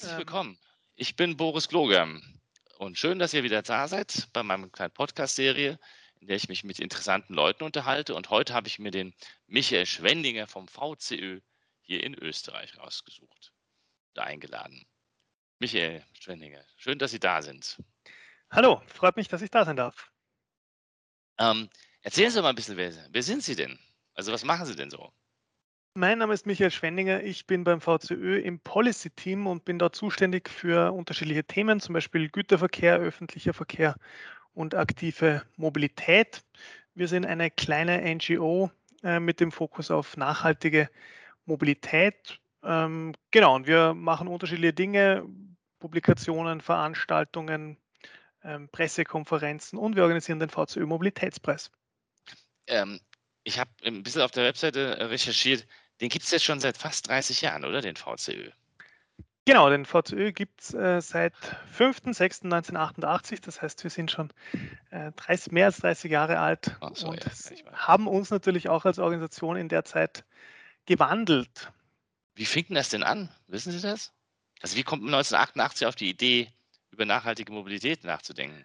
Herzlich willkommen. Ich bin Boris Gloger und schön, dass ihr wieder da seid bei meinem kleinen Podcast-Serie, in der ich mich mit interessanten Leuten unterhalte. Und heute habe ich mir den Michael Schwendinger vom VCÖ hier in Österreich rausgesucht und eingeladen. Michael Schwendinger, schön, dass Sie da sind. Hallo, freut mich, dass ich da sein darf. Ähm, erzählen Sie mal ein bisschen, wer, wer sind Sie denn? Also was machen Sie denn so? Mein Name ist Michael Schwendinger. Ich bin beim VCÖ im Policy-Team und bin dort zuständig für unterschiedliche Themen, zum Beispiel Güterverkehr, öffentlicher Verkehr und aktive Mobilität. Wir sind eine kleine NGO äh, mit dem Fokus auf nachhaltige Mobilität. Ähm, genau, und wir machen unterschiedliche Dinge, Publikationen, Veranstaltungen, ähm, Pressekonferenzen und wir organisieren den VCÖ Mobilitätspreis. Ähm, ich habe ein bisschen auf der Webseite äh, recherchiert. Den gibt es jetzt schon seit fast 30 Jahren, oder? Den VCÖ. Genau, den VCÖ gibt es äh, seit 5.6.1988. Das heißt, wir sind schon äh, 30, mehr als 30 Jahre alt so, und ja, haben uns natürlich auch als Organisation in der Zeit gewandelt. Wie fing denn das denn an? Wissen Sie das? Also wie kommt man 1988 auf die Idee, über nachhaltige Mobilität nachzudenken?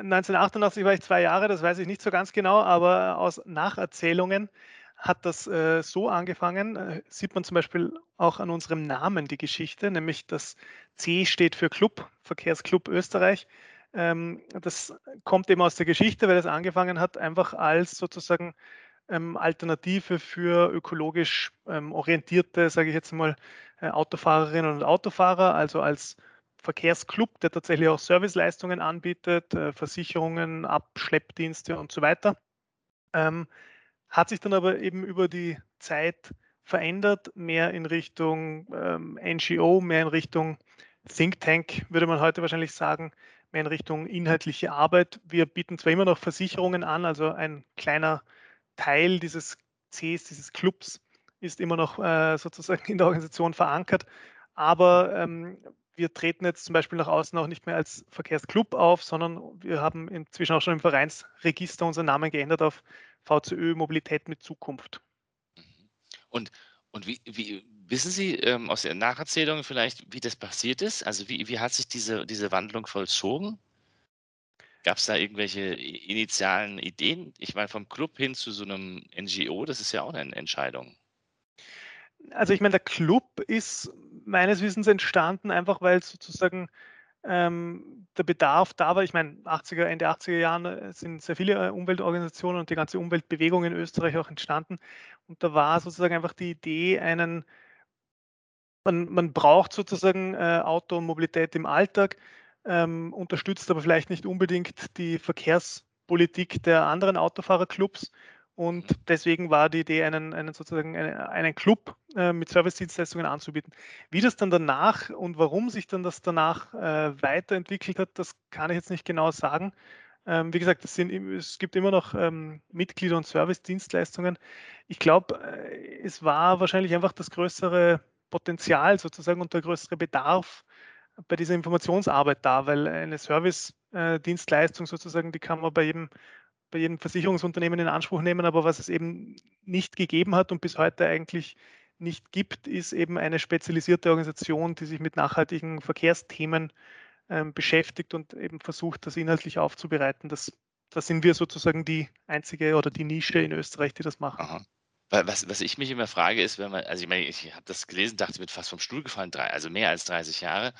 1988 war ich zwei Jahre, das weiß ich nicht so ganz genau, aber aus Nacherzählungen hat das äh, so angefangen, äh, sieht man zum Beispiel auch an unserem Namen die Geschichte, nämlich das C steht für Club, Verkehrsclub Österreich. Ähm, das kommt eben aus der Geschichte, weil es angefangen hat, einfach als sozusagen ähm, Alternative für ökologisch ähm, orientierte, sage ich jetzt mal, äh, Autofahrerinnen und Autofahrer, also als Verkehrsclub, der tatsächlich auch Serviceleistungen anbietet, äh, Versicherungen, Abschleppdienste und so weiter. Ähm, hat sich dann aber eben über die Zeit verändert, mehr in Richtung ähm, NGO, mehr in Richtung Think Tank, würde man heute wahrscheinlich sagen, mehr in Richtung inhaltliche Arbeit. Wir bieten zwar immer noch Versicherungen an, also ein kleiner Teil dieses Cs, dieses Clubs ist immer noch äh, sozusagen in der Organisation verankert, aber ähm, wir treten jetzt zum Beispiel nach außen auch nicht mehr als Verkehrsclub auf, sondern wir haben inzwischen auch schon im Vereinsregister unseren Namen geändert auf VCÖ Mobilität mit Zukunft. Mhm. Und, und wie, wie wissen Sie ähm, aus Ihren Nacherzählungen vielleicht, wie das passiert ist? Also wie, wie hat sich diese, diese Wandlung vollzogen? Gab es da irgendwelche initialen Ideen? Ich meine, vom Club hin zu so einem NGO, das ist ja auch eine Entscheidung. Also ich meine, der Club ist meines Wissens entstanden, einfach weil sozusagen ähm, der Bedarf da war. Ich meine, 80er, Ende 80er Jahren äh, sind sehr viele äh, Umweltorganisationen und die ganze Umweltbewegung in Österreich auch entstanden. Und da war sozusagen einfach die Idee, einen, man, man braucht sozusagen äh, Auto und Mobilität im Alltag, ähm, unterstützt aber vielleicht nicht unbedingt die Verkehrspolitik der anderen Autofahrerclubs und mhm. deswegen war die Idee, einen, einen sozusagen einen, einen Club äh, mit Service-Dienstleistungen anzubieten. Wie das dann danach und warum sich dann das danach äh, weiterentwickelt hat, das kann ich jetzt nicht genau sagen. Ähm, wie gesagt, es, sind, es, gibt immer noch ähm, Mitglieder und Service-Dienstleistungen. Ich glaube, äh, es war wahrscheinlich einfach das größere Potenzial sozusagen und der größere Bedarf bei dieser Informationsarbeit da, weil eine Service-Dienstleistung äh, sozusagen, die kann man bei jedem bei jedem Versicherungsunternehmen in Anspruch nehmen, aber was es eben nicht gegeben hat und bis heute eigentlich nicht gibt, ist eben eine spezialisierte Organisation, die sich mit nachhaltigen Verkehrsthemen ähm, beschäftigt und eben versucht, das inhaltlich aufzubereiten. Das, das sind wir sozusagen die einzige oder die Nische in Österreich, die das machen. Aha. Was, was ich mich immer frage, ist, wenn man, also ich meine, ich habe das gelesen, dachte, ich bin fast vom Stuhl gefallen, drei, also mehr als 30 Jahre.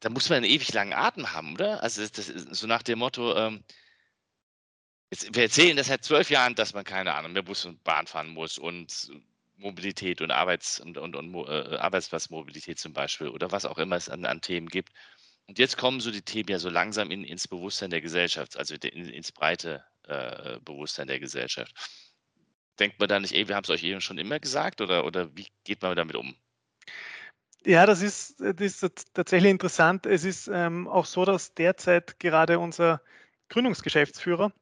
Da muss man einen ewig langen Atem haben, oder? Also das, das so nach dem Motto, ähm, Jetzt, wir erzählen das seit zwölf Jahren, dass man keine Ahnung mehr Bus und Bahn fahren muss und Mobilität und, Arbeits- und, und, und äh, Arbeitsplatzmobilität zum Beispiel oder was auch immer es an, an, Themen gibt. Und jetzt kommen so die Themen ja so langsam in, ins Bewusstsein der Gesellschaft, also in, ins breite äh, Bewusstsein der Gesellschaft. Denkt man da nicht, ey, wir haben es euch eben schon immer gesagt oder, oder wie geht man damit um? Ja, das ist, das ist tatsächlich interessant. Es ist ähm, auch so, dass derzeit gerade unser Gründungsgeschäftsführer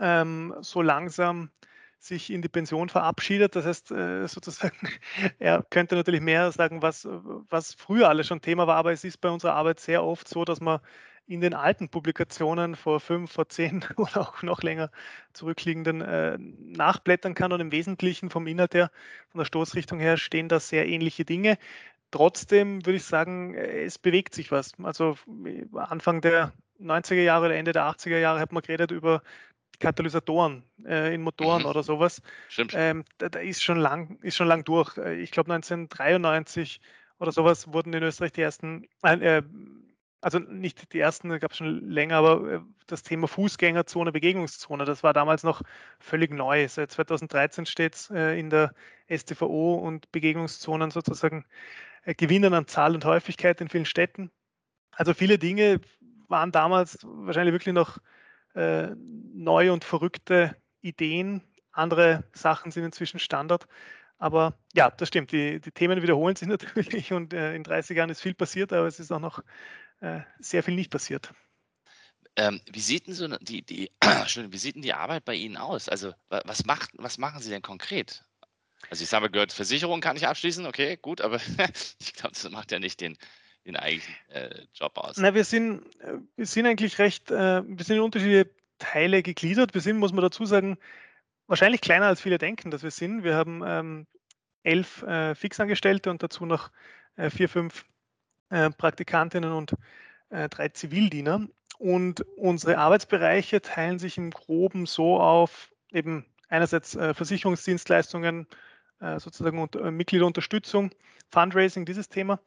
ähm, so langsam sich in die Pension verabschiedet. Das heißt, äh, sozusagen, er könnte natürlich mehr sagen, was, was früher alles schon Thema war, aber es ist bei unserer Arbeit sehr oft so, dass man in den alten Publikationen vor fünf, vor zehn oder auch noch länger zurückliegenden äh, nachblättern kann und im Wesentlichen vom Inhalt her, von der Stoßrichtung her stehen da sehr ähnliche Dinge. Trotzdem würde ich sagen, es bewegt sich was. Also Anfang der 90er Jahre oder Ende der 80er Jahre hat man geredet über Katalysatoren äh, in Motoren mhm. oder sowas. Stimmt. Ähm, da, da, ist schon lang, ist schon lang durch. Äh, ich glaube 1993 oder sowas wurden in Österreich die ersten, äh, also nicht die ersten, gab es schon länger, aber äh, das Thema Fußgängerzone, Begegnungszone, das war damals noch völlig neu. Seit 2013 steht es äh, in der STVO und Begegnungszonen sozusagen äh, gewinnen an Zahl und Häufigkeit in vielen Städten. Also viele Dinge waren damals wahrscheinlich wirklich noch äh, neue und verrückte Ideen. Andere Sachen sind inzwischen Standard. Aber ja, das stimmt. Die, die Themen wiederholen sich natürlich und äh, in 30 Jahren ist viel passiert, aber es ist auch noch äh, sehr viel nicht passiert. Ähm, wie, sieht denn so die, die, wie sieht denn die Arbeit bei Ihnen aus? Also was, macht, was machen Sie denn konkret? Also ich sage, gehört Versicherung kann ich abschließen, okay, gut, aber ich glaube, das macht ja nicht den, den eigentlichen äh, Job aus. Na, wir sind, äh, wir sind eigentlich recht, äh, wir sind in unterschiedliche Teile gegliedert. Wir sind, muss man dazu sagen, wahrscheinlich kleiner als viele denken, dass wir sind. Wir haben ähm, elf äh, Fixangestellte und dazu noch äh, vier, fünf äh, Praktikantinnen und drei Zivildiener. Und unsere Arbeitsbereiche teilen sich im Groben so auf, eben einerseits Versicherungsdienstleistungen, sozusagen und, Mitgliederunterstützung, Fundraising, dieses Thema.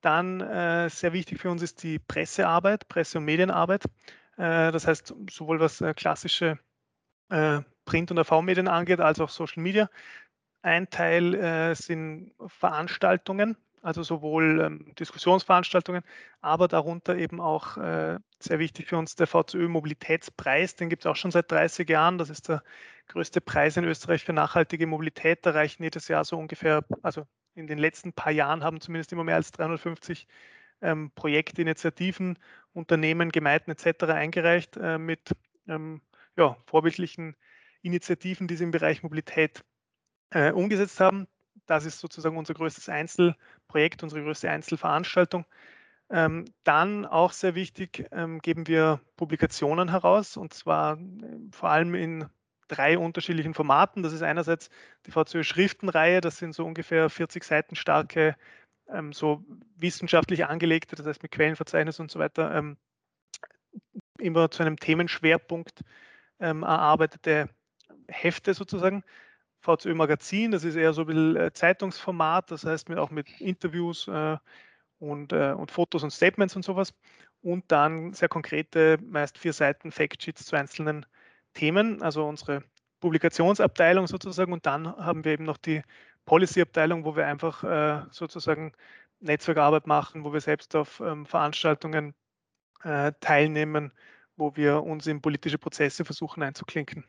Dann äh, sehr wichtig für uns ist die Pressearbeit, Presse- und Medienarbeit. Äh, das heißt, sowohl was äh, klassische äh, Print- und AV-Medien angeht, als auch Social Media. Ein Teil äh, sind Veranstaltungen, also sowohl ähm, Diskussionsveranstaltungen, aber darunter eben auch äh, sehr wichtig für uns der VCÖ Mobilitätspreis. Den gibt es auch schon seit 30 Jahren. Das ist der größte Preis in Österreich für nachhaltige Mobilität. Da reichen jedes Jahr so ungefähr, also in den letzten paar Jahren haben zumindest immer mehr als 350 ähm, Projekte, Initiativen, Unternehmen, Gemeinden etc. eingereicht äh, mit ähm, ja, vorbildlichen Initiativen, die sie im Bereich Mobilität äh, umgesetzt haben. Das ist sozusagen unser größtes Einzelprojekt, unsere größte Einzelveranstaltung. Ähm, dann auch sehr wichtig, ähm, geben wir Publikationen heraus und zwar äh, vor allem in drei unterschiedlichen Formaten. Das ist einerseits die VCÖ Schriftenreihe, das sind so ungefähr 40 Seiten starke, ähm, so wissenschaftlich angelegte, das heißt mit Quellenverzeichnis und so weiter, ähm, immer zu einem Themenschwerpunkt ähm, erarbeitete Hefte sozusagen. VCÖ Magazin, das ist eher so ein bisschen äh, Zeitungsformat, das heißt mit, auch mit Interviews äh, und, äh, und Fotos und Statements und sowas. Und dann sehr konkrete, meist vier Seiten Factsheets zu einzelnen Themen, also unsere Publikationsabteilung sozusagen. Und dann haben wir eben noch die Policy-Abteilung, wo wir einfach äh, sozusagen Netzwerkarbeit machen, wo wir selbst auf ähm, Veranstaltungen äh, teilnehmen, wo wir uns in politische Prozesse versuchen einzuklinken.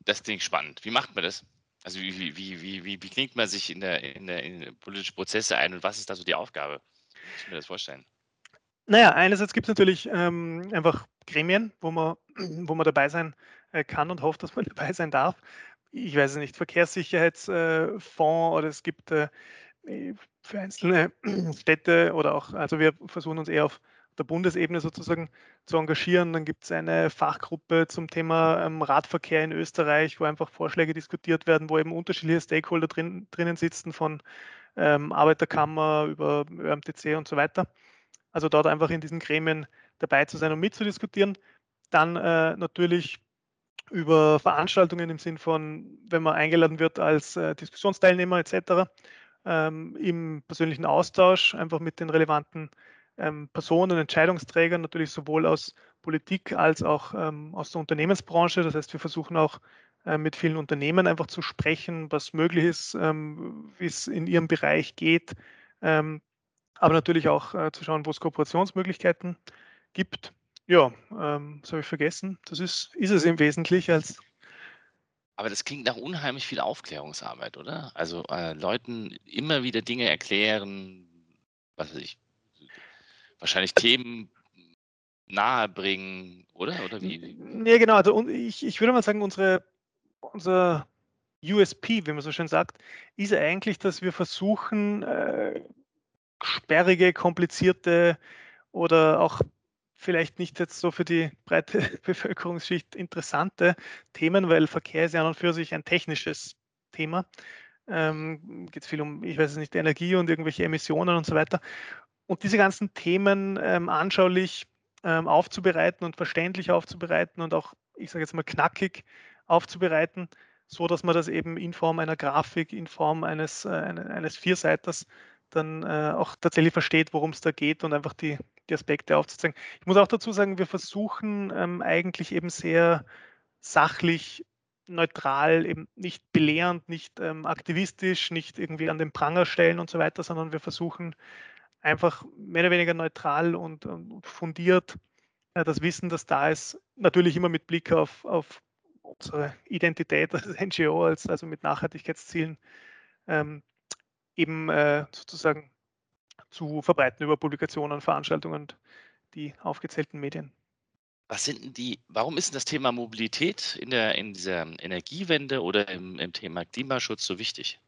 Das klingt spannend. Wie macht man das? Also wie, wie, wie, wie, wie, klingt man sich in, der, in, der, in politische Prozesse ein und was ist da so die Aufgabe? Ich mir das vorstellen? Naja, einerseits gibt es natürlich ähm, einfach Gremien, wo man, wo man dabei sein äh, kann und hofft, dass man dabei sein darf. Ich weiß es nicht, Verkehrssicherheitsfonds äh, oder es gibt äh, für einzelne Städte oder auch, also wir versuchen uns eher auf der Bundesebene sozusagen zu engagieren. Dann gibt es eine Fachgruppe zum Thema ähm, Radverkehr in Österreich, wo einfach Vorschläge diskutiert werden, wo eben unterschiedliche Stakeholder drin, drinnen sitzen, von ähm, Arbeiterkammer über ÖMTC und so weiter. Also dort einfach in diesen Gremien dabei zu sein und mitzudiskutieren. Dann äh, natürlich über Veranstaltungen im Sinn von, wenn man eingeladen wird als äh, Diskussionsteilnehmer etc., ähm, im persönlichen Austausch, einfach mit den relevanten ähm, Personen, Entscheidungsträgern, natürlich sowohl aus Politik als auch ähm, aus der Unternehmensbranche. Das heißt, wir versuchen auch äh, mit vielen Unternehmen einfach zu sprechen, was möglich ist, ähm, wie es in ihrem Bereich geht, ähm, aber natürlich auch äh, zu schauen, wo es Kooperationsmöglichkeiten gibt. Ja, ähm, das habe ich vergessen. Das ist, ist es im Wesentlichen als Aber das klingt nach unheimlich viel Aufklärungsarbeit, oder? Also äh, Leuten immer wieder Dinge erklären, was weiß ich, wahrscheinlich Themen nahebringen, oder? Oder wie? Ja, genau. Also ich, ich würde mal sagen, unsere, unser USP, wie man so schön sagt, ist eigentlich, dass wir versuchen, äh, sperrige, komplizierte oder auch vielleicht nicht jetzt so für die breite Bevölkerungsschicht interessante Themen, weil Verkehr ist ja an und für sich ein technisches Thema. Ähm, Geht es viel um, ich weiß es nicht, Energie und irgendwelche Emissionen und so weiter. Und diese ganzen Themen ähm, anschaulich ähm, aufzubereiten und verständlich aufzubereiten und auch, ich sage jetzt mal, knackig aufzubereiten, so dass man das eben in Form einer Grafik, in Form eines, äh, eines Vierseiters dann äh, auch tatsächlich versteht, worum es da geht und einfach die, die Aspekte aufzuzeigen. Ich muss auch dazu sagen, wir versuchen ähm, eigentlich eben sehr sachlich, neutral, eben nicht belehrend, nicht ähm, aktivistisch, nicht irgendwie an den Pranger stellen und so weiter, sondern wir versuchen einfach mehr oder weniger neutral und, und fundiert äh, das Wissen, das da ist, natürlich immer mit Blick auf, auf unsere Identität als NGO, als, also mit Nachhaltigkeitszielen, ähm, eben äh, sozusagen zu verbreiten über Publikationen, Veranstaltungen und die aufgezählten Medien. Was sind denn die, warum ist denn das Thema Mobilität in, der, in dieser Energiewende oder im, im Thema Klimaschutz so wichtig?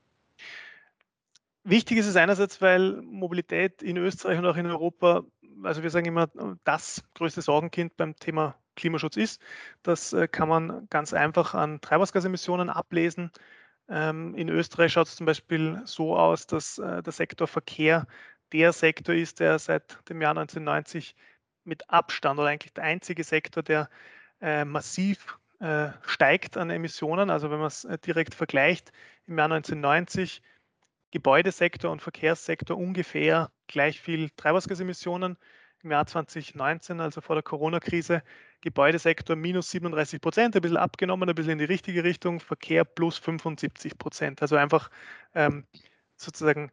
Wichtig ist es einerseits, weil Mobilität in Österreich und auch in Europa, also wir sagen immer, das größte Sorgenkind beim Thema Klimaschutz ist. Das äh, kann man ganz einfach an Treibhausgasemissionen ablesen. Ähm, in Österreich schaut es zum Beispiel so aus, dass äh, der Sektor Verkehr der Sektor ist, der seit dem Jahr 1990 mit Abstand oder eigentlich der einzige Sektor, der äh, massiv äh, steigt an Emissionen. Also wenn man es direkt vergleicht, im Jahr 1990 Gebäudesektor und Verkehrssektor ungefähr gleich viel Treibhausgasemissionen. Im Jahr 2019, also vor der Corona-Krise, Gebäudesektor minus 37 Prozent, ein bisschen abgenommen, ein bisschen in die richtige Richtung, Verkehr plus 75 Prozent. Also einfach ähm, sozusagen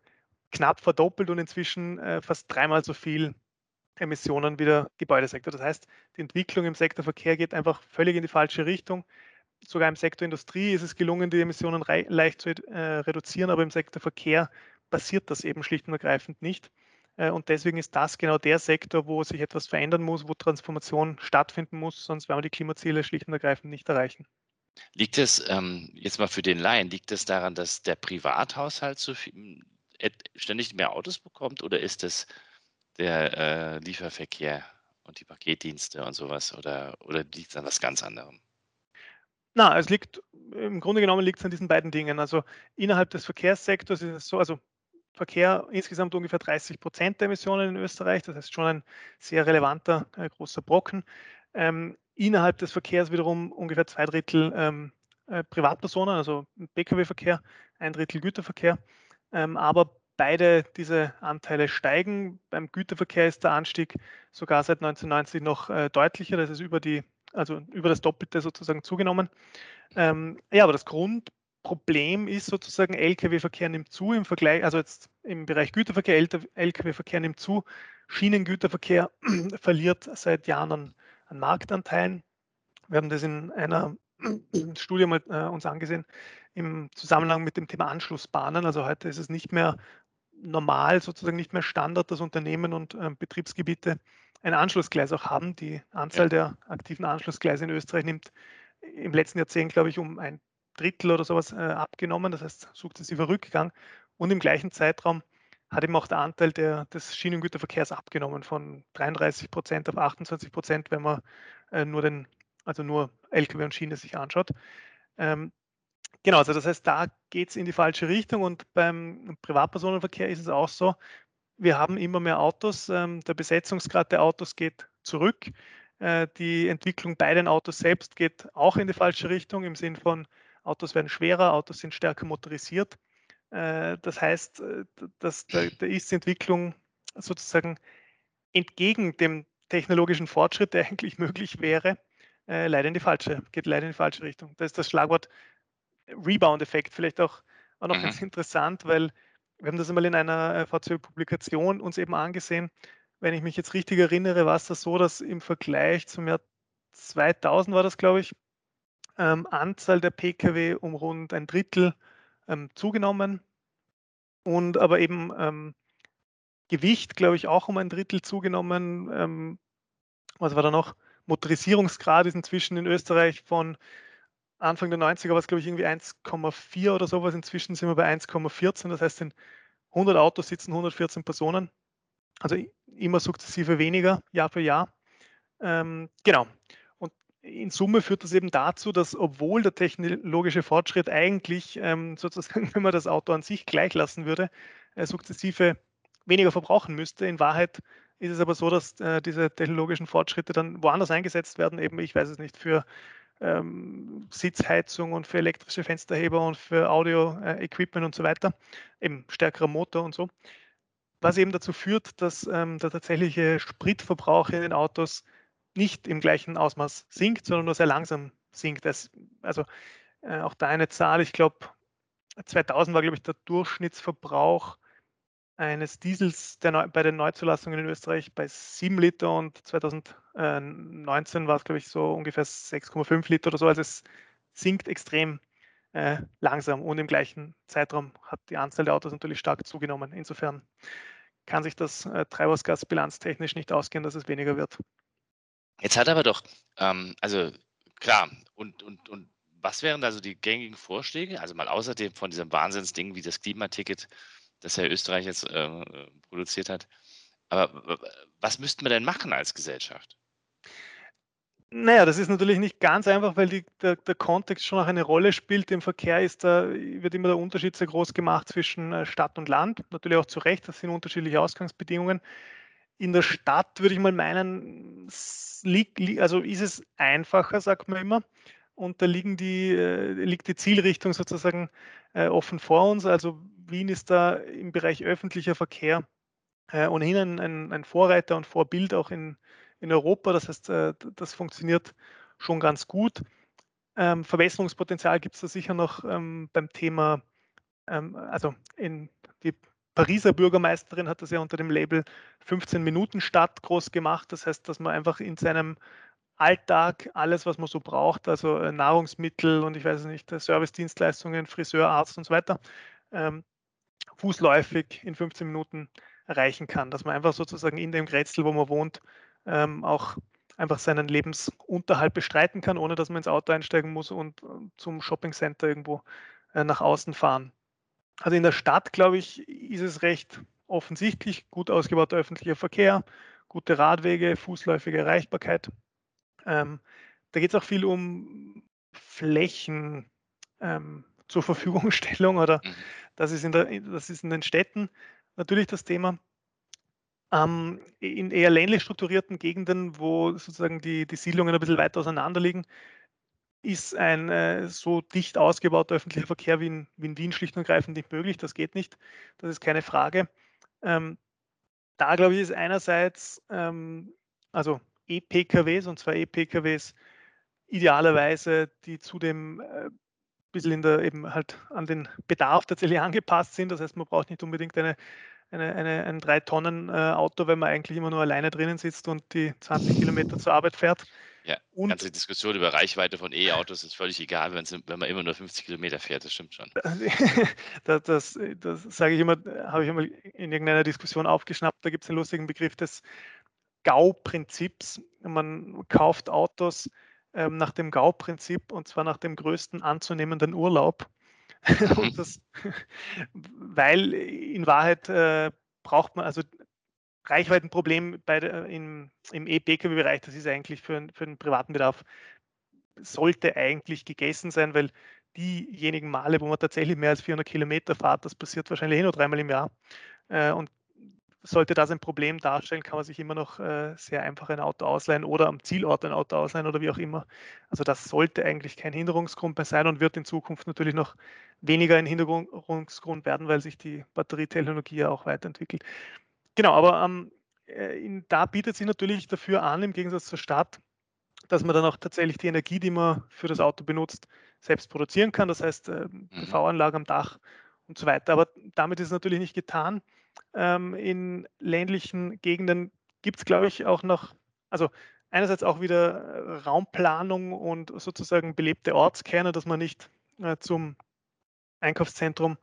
knapp verdoppelt und inzwischen äh, fast dreimal so viel Emissionen wie der Gebäudesektor. Das heißt, die Entwicklung im Sektor Verkehr geht einfach völlig in die falsche Richtung. Sogar im Sektor Industrie ist es gelungen, die Emissionen leicht zu äh, reduzieren, aber im Sektor Verkehr passiert das eben schlicht und ergreifend nicht. Äh, und deswegen ist das genau der Sektor, wo sich etwas verändern muss, wo Transformation stattfinden muss, sonst werden wir die Klimaziele schlicht und ergreifend nicht erreichen. Liegt es, ähm, jetzt mal für den Laien, liegt es daran, dass der Privathaushalt so viel, ständig mehr Autos bekommt oder ist es der äh, Lieferverkehr und die Paketdienste und sowas oder, oder liegt es an was ganz anderem? Na, es liegt, im Grunde genommen liegt es an diesen beiden Dingen. Also innerhalb des Verkehrssektors ist es so, also Verkehr insgesamt ungefähr 30 Prozent der Emissionen in Österreich, das heißt schon ein sehr relevanter, äh, großer Brocken. Ähm, innerhalb des Verkehrs wiederum ungefähr zwei Drittel ähm, äh, Privatpersonen, also Pkw-Verkehr, ein Drittel Güterverkehr. Ähm, aber beide diese Anteile steigen. Beim Güterverkehr ist der Anstieg sogar seit 1990 noch äh, deutlicher. Das ist über die, also über das Doppelte sozusagen zugenommen. Ähm, ja, aber das Grundproblem ist sozusagen, Lkw-Verkehr nimmt zu im Vergleich, also jetzt im Bereich Güterverkehr, Lkw-Verkehr nimmt zu, Schienengüterverkehr verliert seit Jahren an, an Marktanteilen. Wir haben das in einer Studie mal äh, uns angesehen im Zusammenhang mit dem Thema Anschlussbahnen. Also heute ist es nicht mehr normal, sozusagen nicht mehr Standard, dass Unternehmen und äh, Betriebsgebiete ein Anschlussgleis auch haben. Die Anzahl der aktiven Anschlussgleise in Österreich nimmt im letzten Jahrzehnt, glaube ich, um ein Drittel oder sowas äh, abgenommen, das heißt sukzessiver Rückgang. Und im gleichen Zeitraum hat eben auch der Anteil der, des Schienengüterverkehrs abgenommen von 33 Prozent auf 28 Prozent, wenn man äh, nur den, also nur Lkw und Schiene sich anschaut. Ähm, genau, also das heißt, da geht es in die falsche Richtung und beim Privatpersonenverkehr ist es auch so, wir haben immer mehr Autos, ähm, der Besetzungsgrad der Autos geht zurück. Äh, die Entwicklung bei den Autos selbst geht auch in die falsche Richtung im Sinn von Autos werden schwerer, Autos sind stärker motorisiert. Äh, das heißt, äh, dass da, da ist die Entwicklung sozusagen entgegen dem technologischen Fortschritt, der eigentlich möglich wäre, äh, leider in die falsche, geht leider in die falsche Richtung. Das ist das Schlagwort Rebound-Effekt, vielleicht auch, auch noch mhm. ganz interessant, weil wir haben das einmal in einer VCO-Publikation uns eben angesehen. Wenn ich mich jetzt richtig erinnere, war es das so, dass im Vergleich zum Jahr 2000 war das, glaube ich, ähm, Anzahl der Pkw um rund ein Drittel ähm, zugenommen und aber eben ähm, Gewicht, glaube ich, auch um ein Drittel zugenommen. Ähm, was war da noch? Motorisierungsgrad ist inzwischen in Österreich von Anfang der 90er war es, glaube ich, irgendwie 1,4 oder sowas. Inzwischen sind wir bei 1,14. Das heißt, in 100 Autos sitzen 114 Personen. Also immer sukzessive weniger, Jahr für Jahr. Ähm, genau. In Summe führt das eben dazu, dass obwohl der technologische Fortschritt eigentlich ähm, sozusagen, wenn man das Auto an sich gleich lassen würde, äh, sukzessive weniger verbrauchen müsste, in Wahrheit ist es aber so, dass äh, diese technologischen Fortschritte dann woanders eingesetzt werden, eben, ich weiß es nicht, für ähm, Sitzheizung und für elektrische Fensterheber und für Audio-Equipment äh, und so weiter, eben stärkerer Motor und so. Was eben dazu führt, dass ähm, der tatsächliche Spritverbrauch in den Autos nicht im gleichen Ausmaß sinkt, sondern nur sehr langsam sinkt. Das, also äh, auch da eine Zahl, ich glaube, 2000 war, glaube ich, der Durchschnittsverbrauch eines Diesels der, bei den Neuzulassungen in Österreich bei 7 Liter und 2019 war es, glaube ich, so ungefähr 6,5 Liter oder so. Also es sinkt extrem äh, langsam und im gleichen Zeitraum hat die Anzahl der Autos natürlich stark zugenommen. Insofern kann sich das äh, Treibhausgasbilanztechnisch nicht ausgehen, dass es weniger wird. Jetzt hat aber doch, ähm, also klar, und, und, und was wären da so die gängigen Vorschläge? Also mal außerdem von diesem Wahnsinnsding wie das Klimaticket, das Herr Österreich jetzt äh, produziert hat. Aber was müssten wir denn machen als Gesellschaft? Naja, das ist natürlich nicht ganz einfach, weil die, der, der, Kontext schon auch eine Rolle spielt. Im Verkehr ist da, wird immer der Unterschied sehr groß gemacht zwischen äh, Stadt und Land. Natürlich auch zu Recht, das sind unterschiedliche Ausgangsbedingungen. In der Stadt würde ich mal meinen, also ist es einfacher, sagt man immer. Und da die, äh, liegt die Zielrichtung sozusagen äh, offen vor uns. Also Wien ist da im Bereich öffentlicher Verkehr äh, ohnehin ein, ein, Vorreiter und Vorbild auch in, in Europa. Das heißt, das funktioniert schon ganz gut. Ähm, Verbesserungspotenzial gibt es da sicher noch ähm, beim Thema, ähm, also in die Pariser Bürgermeisterin hat das ja unter dem Label 15 Minuten Stadt groß gemacht. Das heißt, dass man einfach in seinem Alltag alles, was man so braucht, also äh, Nahrungsmittel und ich weiß nicht, äh, Servicedienstleistungen, Friseur, Arzt und so weiter, ähm, fußläufig in 15 Minuten erreichen kann. Dass man einfach sozusagen in dem Grätzl, wo man wohnt, ähm, auch einfach seinen Lebensunterhalt bestreiten kann, ohne dass man ins Auto einsteigen muss und äh, zum Shoppingcenter irgendwo äh, nach außen fahren. Also in der Stadt, glaube ich, ist es recht offensichtlich, gut ausgebauter öffentlicher Verkehr, gute Radwege, fußläufige Erreichbarkeit. Ähm, da geht es auch viel um Flächen ähm, zur Verfügungstellung oder mhm. Das ist in, der, das ist in den Städten natürlich das Thema. Ähm, in eher ländlich strukturierten Gegenden, wo sozusagen die, die Siedlungen ein bisschen weiter auseinander liegen, ist ein äh, so dicht ausgebauter öffentlicher Verkehr wie in, wie in, Wien schlicht und ergreifend nicht möglich. Das geht nicht. Das ist keine Frage. Ähm, da glaube ich, ist einerseits ähm, also E-PKWs und zwar E-PKWs idealerweise, die zu dem äh, bisschen in der eben halt an den Bedarf tatsächlich angepasst sind. Das heißt, man braucht nicht unbedingt eine, eine, eine, ein 3-Tonnen-Auto, äh, wenn man eigentlich immer nur alleine drinnen sitzt und die 20 Kilometer zur Arbeit fährt. Ja, und ganze Diskussion über Reichweite von E-Autos ist völlig egal, wenn man immer nur 50 Kilometer fährt, das stimmt schon. das, das, das sage ich immer, habe ich einmal in irgendeiner Diskussion aufgeschnappt, da gibt es einen lustigen Begriff des GAU-Prinzips. Man kauft Autos, ähm, nach dem GAU-Prinzip und zwar nach dem größten anzunehmenden Urlaub. Mhm. das, weil in Wahrheit äh, braucht man also Reichweitenproblem bei der, im, im E-Pkw-Bereich, das ist eigentlich für, für den privaten Bedarf, sollte eigentlich gegessen sein, weil diejenigen Male, wo man tatsächlich mehr als 400 Kilometer fährt, das passiert wahrscheinlich eh nur dreimal im Jahr. Äh, und sollte das ein Problem darstellen, kann man sich immer noch äh, sehr einfach ein Auto ausleihen oder am Zielort ein Auto ausleihen oder wie auch immer. Also das sollte eigentlich kein Hinderungsgrund mehr sein und wird in Zukunft natürlich noch weniger ein Hinderungsgrund werden, weil sich die Batterietechnologie ja auch weiterentwickelt. Genau, aber ähm, äh, in, da bietet sich natürlich dafür an, im Gegensatz zur Stadt, dass man dann auch tatsächlich die Energie, die man für das Auto benutzt, selbst produzieren kann. Das heißt, äh, mhm. PV-Anlage am Dach und so weiter. Aber damit ist es natürlich nicht getan. Ähm, in ländlichen Gegenden gibt es, glaube ich, auch noch, also einerseits auch wieder äh, Raumplanung und sozusagen belebte Ortskerne, dass man nicht äh, zum Einkaufszentrum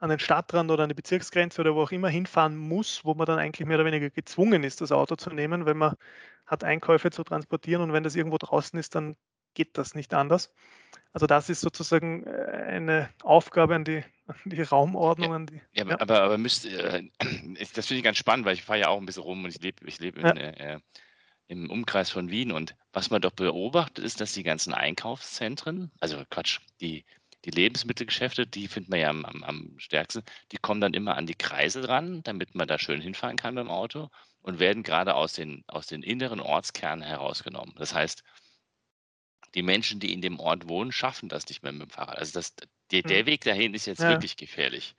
an den Stadtrand oder an die Bezirksgrenze oder wo auch immer hinfahren muss, wo man dann eigentlich mehr oder weniger gezwungen ist, das Auto zu nehmen, weil man hat Einkäufe zu transportieren und wenn das irgendwo draußen ist, dann geht das nicht anders. Also das ist sozusagen äh, eine Aufgabe an die, an die Raumordnung. Ja, an die, ja, ja. aber, aber müsst, äh, das finde ich ganz spannend, weil ich fahre ja auch ein bisschen rum und ich lebe ich leb ja. äh, im Umkreis von Wien und was man doch beobachtet, ist, dass die ganzen Einkaufszentren, also Quatsch, die, die Lebensmittelgeschäfte, die findet man ja am, am, am stärksten, die kommen dann immer an die Kreise dran, damit man da schön hinfahren kann beim Auto und werden gerade aus den, aus den inneren Ortskernen herausgenommen. Das heißt, die Menschen, die in dem Ort wohnen, schaffen das nicht mehr mit dem Fahrrad. Also das, der, der hm. Weg dahin ist jetzt ja. wirklich gefährlich,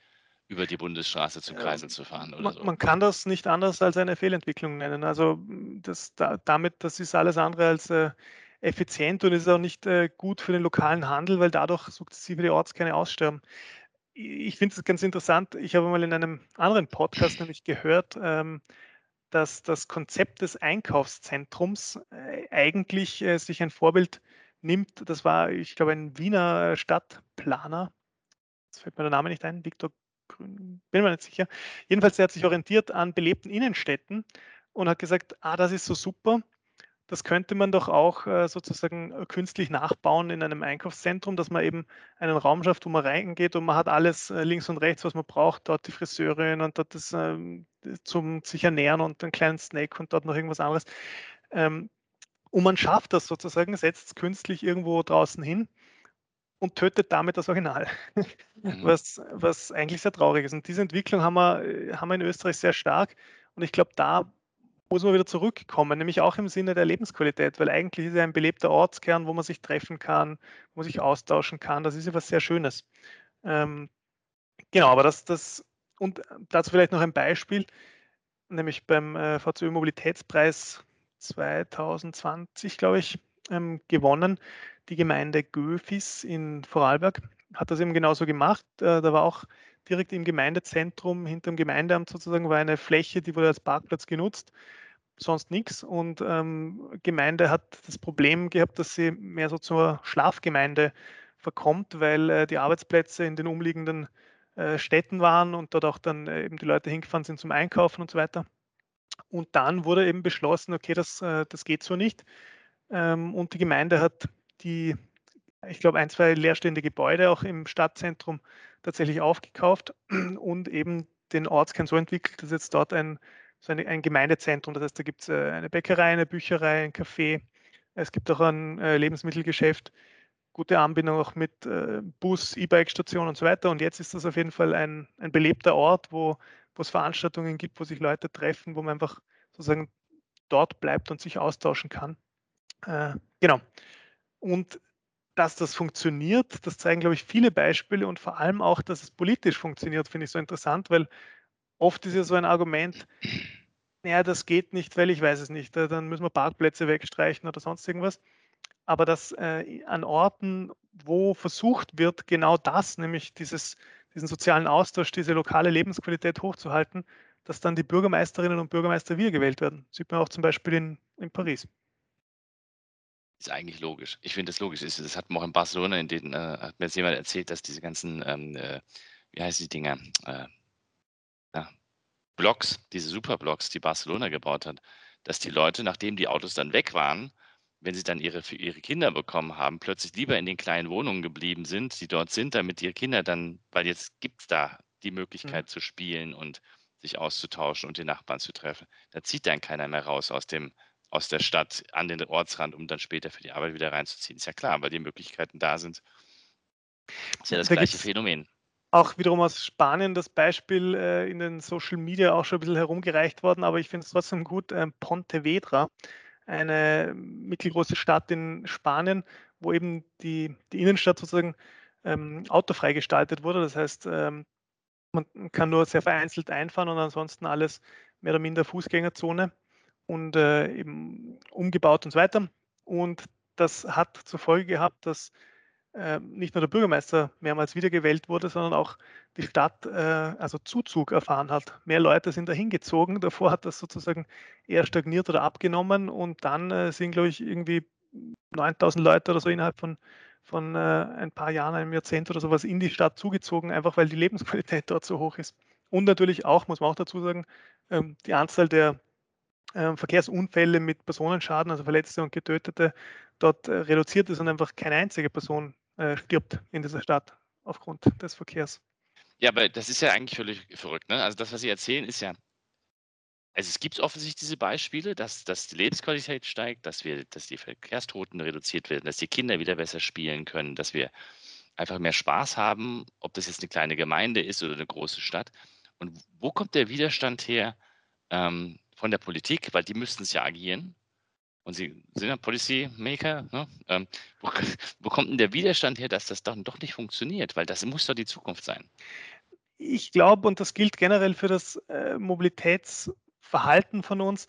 über die Bundesstraße zu Kreisen ja, zu fahren. Man, so. man, kann das nicht anders als eine Fehlentwicklung nennen. Also das, da, damit, das ist alles andere als äh, effizient und ist auch nicht äh, gut für den lokalen Handel, weil dadurch sukzessive die Ortskerne aussterben. Ich finde es ganz interessant. Ich habe mal in einem anderen Podcast nämlich gehört, ähm, dass das Konzept des Einkaufszentrums äh, eigentlich äh, sich ein Vorbild nimmt. Das war, ich glaube, ein Wiener Stadtplaner. Jetzt fällt mir der Name nicht ein, Viktor Grün, bin mir nicht sicher. Jedenfalls, der hat sich orientiert an belebten Innenstädten und hat gesagt, ah, das ist so super. Das könnte man doch auch äh, sozusagen äh, künstlich nachbauen in einem Einkaufszentrum, dass man eben einen Raum schafft, wo man reingeht und man hat alles äh, links und rechts, was man braucht. Dort die Friseurin und dort das ähm, zum sich ernähren und einen kleinen Snack und dort noch irgendwas anderes. Ähm, und man schafft das sozusagen, setzt es künstlich irgendwo draußen hin und tötet damit das Original, mhm. was, was eigentlich sehr traurig ist. Und diese Entwicklung haben wir, haben wir in Österreich sehr stark. Und ich glaube, da muss man wieder zurückkommen, nämlich auch im Sinne der Lebensqualität, weil eigentlich ist ja ein belebter Ortskern, wo man sich treffen kann, wo man sich austauschen kann. Das ist ja was sehr Schönes. Ähm, genau, aber das, das, und dazu vielleicht noch ein Beispiel, nämlich beim äh, VCÖ Mobilitätspreis 2020, glaube ich, ähm, gewonnen. Die Gemeinde Göfis in Vorarlberg hat das eben genauso gemacht. Äh, da war auch direkt im Gemeindezentrum, hinter dem Gemeindeamt sozusagen, war eine Fläche, die wurde als Parkplatz genutzt, sonst nichts. Und ähm, Gemeinde hat das Problem gehabt, dass sie mehr so zur Schlafgemeinde verkommt, weil äh, die Arbeitsplätze in den umliegenden äh, Städten waren und dort auch dann äh, eben die Leute hingefahren sind zum Einkaufen und so weiter. Und dann wurde eben beschlossen, okay, das, äh, das geht so nicht. Ähm, und die Gemeinde hat die, ich glaube, ein, zwei leerstehende Gebäude auch im Stadtzentrum tatsächlich aufgekauft und eben den Ortskern so entwickelt, dass jetzt dort ein, so ein, ein Gemeindezentrum, das heißt, da gibt es äh, eine Bäckerei, eine Bücherei, ein Café, es gibt auch ein äh, Lebensmittelgeschäft, gute Anbindung auch mit äh, Bus, E-Bike-Station und so weiter. Und jetzt ist das auf jeden Fall ein, ein belebter Ort, wo, wo es Veranstaltungen gibt, wo sich Leute treffen, wo man einfach sozusagen dort bleibt und sich austauschen kann. Äh, genau. Und dass das funktioniert, das zeigen, glaube ich, viele Beispiele und vor allem auch, dass es politisch funktioniert, finde ich so interessant, weil oft ist ja so ein Argument, naja, das geht nicht, weil ich weiß es nicht, dann müssen wir Parkplätze wegstreichen oder sonst irgendwas. Aber dass äh, an Orten, wo versucht wird, genau das, nämlich dieses, diesen sozialen Austausch, diese lokale Lebensqualität hochzuhalten, dass dann die Bürgermeisterinnen und Bürgermeister wiedergewählt werden. Sieht man auch zum Beispiel in, in Paris. Ist eigentlich logisch. Ich finde das logisch. Das hat man auch in Barcelona, in denen äh, hat mir jetzt jemand erzählt, dass diese ganzen, ähm, äh, wie heißen die Dinger, äh, ja, Blocks, diese Superblocks, die Barcelona gebaut hat, dass die Leute, nachdem die Autos dann weg waren, wenn sie dann ihre, für ihre Kinder bekommen haben, plötzlich lieber in den kleinen Wohnungen geblieben sind, die dort sind, damit ihre Kinder dann, weil jetzt gibt es da die Möglichkeit mhm. zu spielen und sich auszutauschen und die Nachbarn zu treffen. Da zieht dann keiner mehr raus aus dem aus der Stadt an den Ortsrand, um dann später für die Arbeit wieder reinzuziehen. Ist ja klar, weil die Möglichkeiten da sind. Ist ja das da gleiche Phänomen. Auch wiederum aus Spanien das Beispiel äh, in den Social Media auch schon ein bisschen herumgereicht worden, aber ich finde es trotzdem gut. Äh, Pontevedra, eine mittelgroße Stadt in Spanien, wo eben die, die Innenstadt sozusagen ähm, autofrei gestaltet wurde. Das heißt, ähm, man kann nur sehr vereinzelt einfahren und ansonsten alles mehr oder minder Fußgängerzone und äh, eben umgebaut und so weiter. Und das hat zur Folge gehabt, dass äh, nicht nur der Bürgermeister mehrmals wiedergewählt wurde, sondern auch die Stadt äh, also Zuzug erfahren hat. Mehr Leute sind dahin gezogen. Davor hat das sozusagen eher stagniert oder abgenommen und dann äh, sind, glaube ich, irgendwie 9000 Leute oder so innerhalb von, von äh, ein paar Jahren, einem Jahrzehnt oder sowas in die Stadt zugezogen, einfach weil die Lebensqualität dort so hoch ist. Und natürlich auch, muss man auch dazu sagen, ähm, die Anzahl der ähm, Verkehrsunfälle mit Personenschaden, also Verletzte und Getötete, dort äh, reduziert ist und einfach keine einzige Person äh, stirbt in dieser Stadt aufgrund des Verkehrs. Ja, aber das ist ja eigentlich völlig verrückt. Ne? Also das, was Sie erzählen, ist ja, also es gibt offensichtlich diese Beispiele, dass, dass die Lebensqualität steigt, dass wir, dass die Verkehrstoten reduziert werden, dass die Kinder wieder besser spielen können, dass wir einfach mehr Spaß haben, ob das jetzt eine kleine Gemeinde ist oder eine große Stadt. Und wo kommt der Widerstand her ähm, von der Politik? Weil die müssten es ja agieren. Und Sie sind ja Policy Maker. Ne? Ähm, wo, wo, kommt denn der Widerstand her, dass das dann doch nicht funktioniert? Weil das muss doch die Zukunft sein. Ich glaube, und das gilt generell für das äh, Mobilitätsverhalten von uns,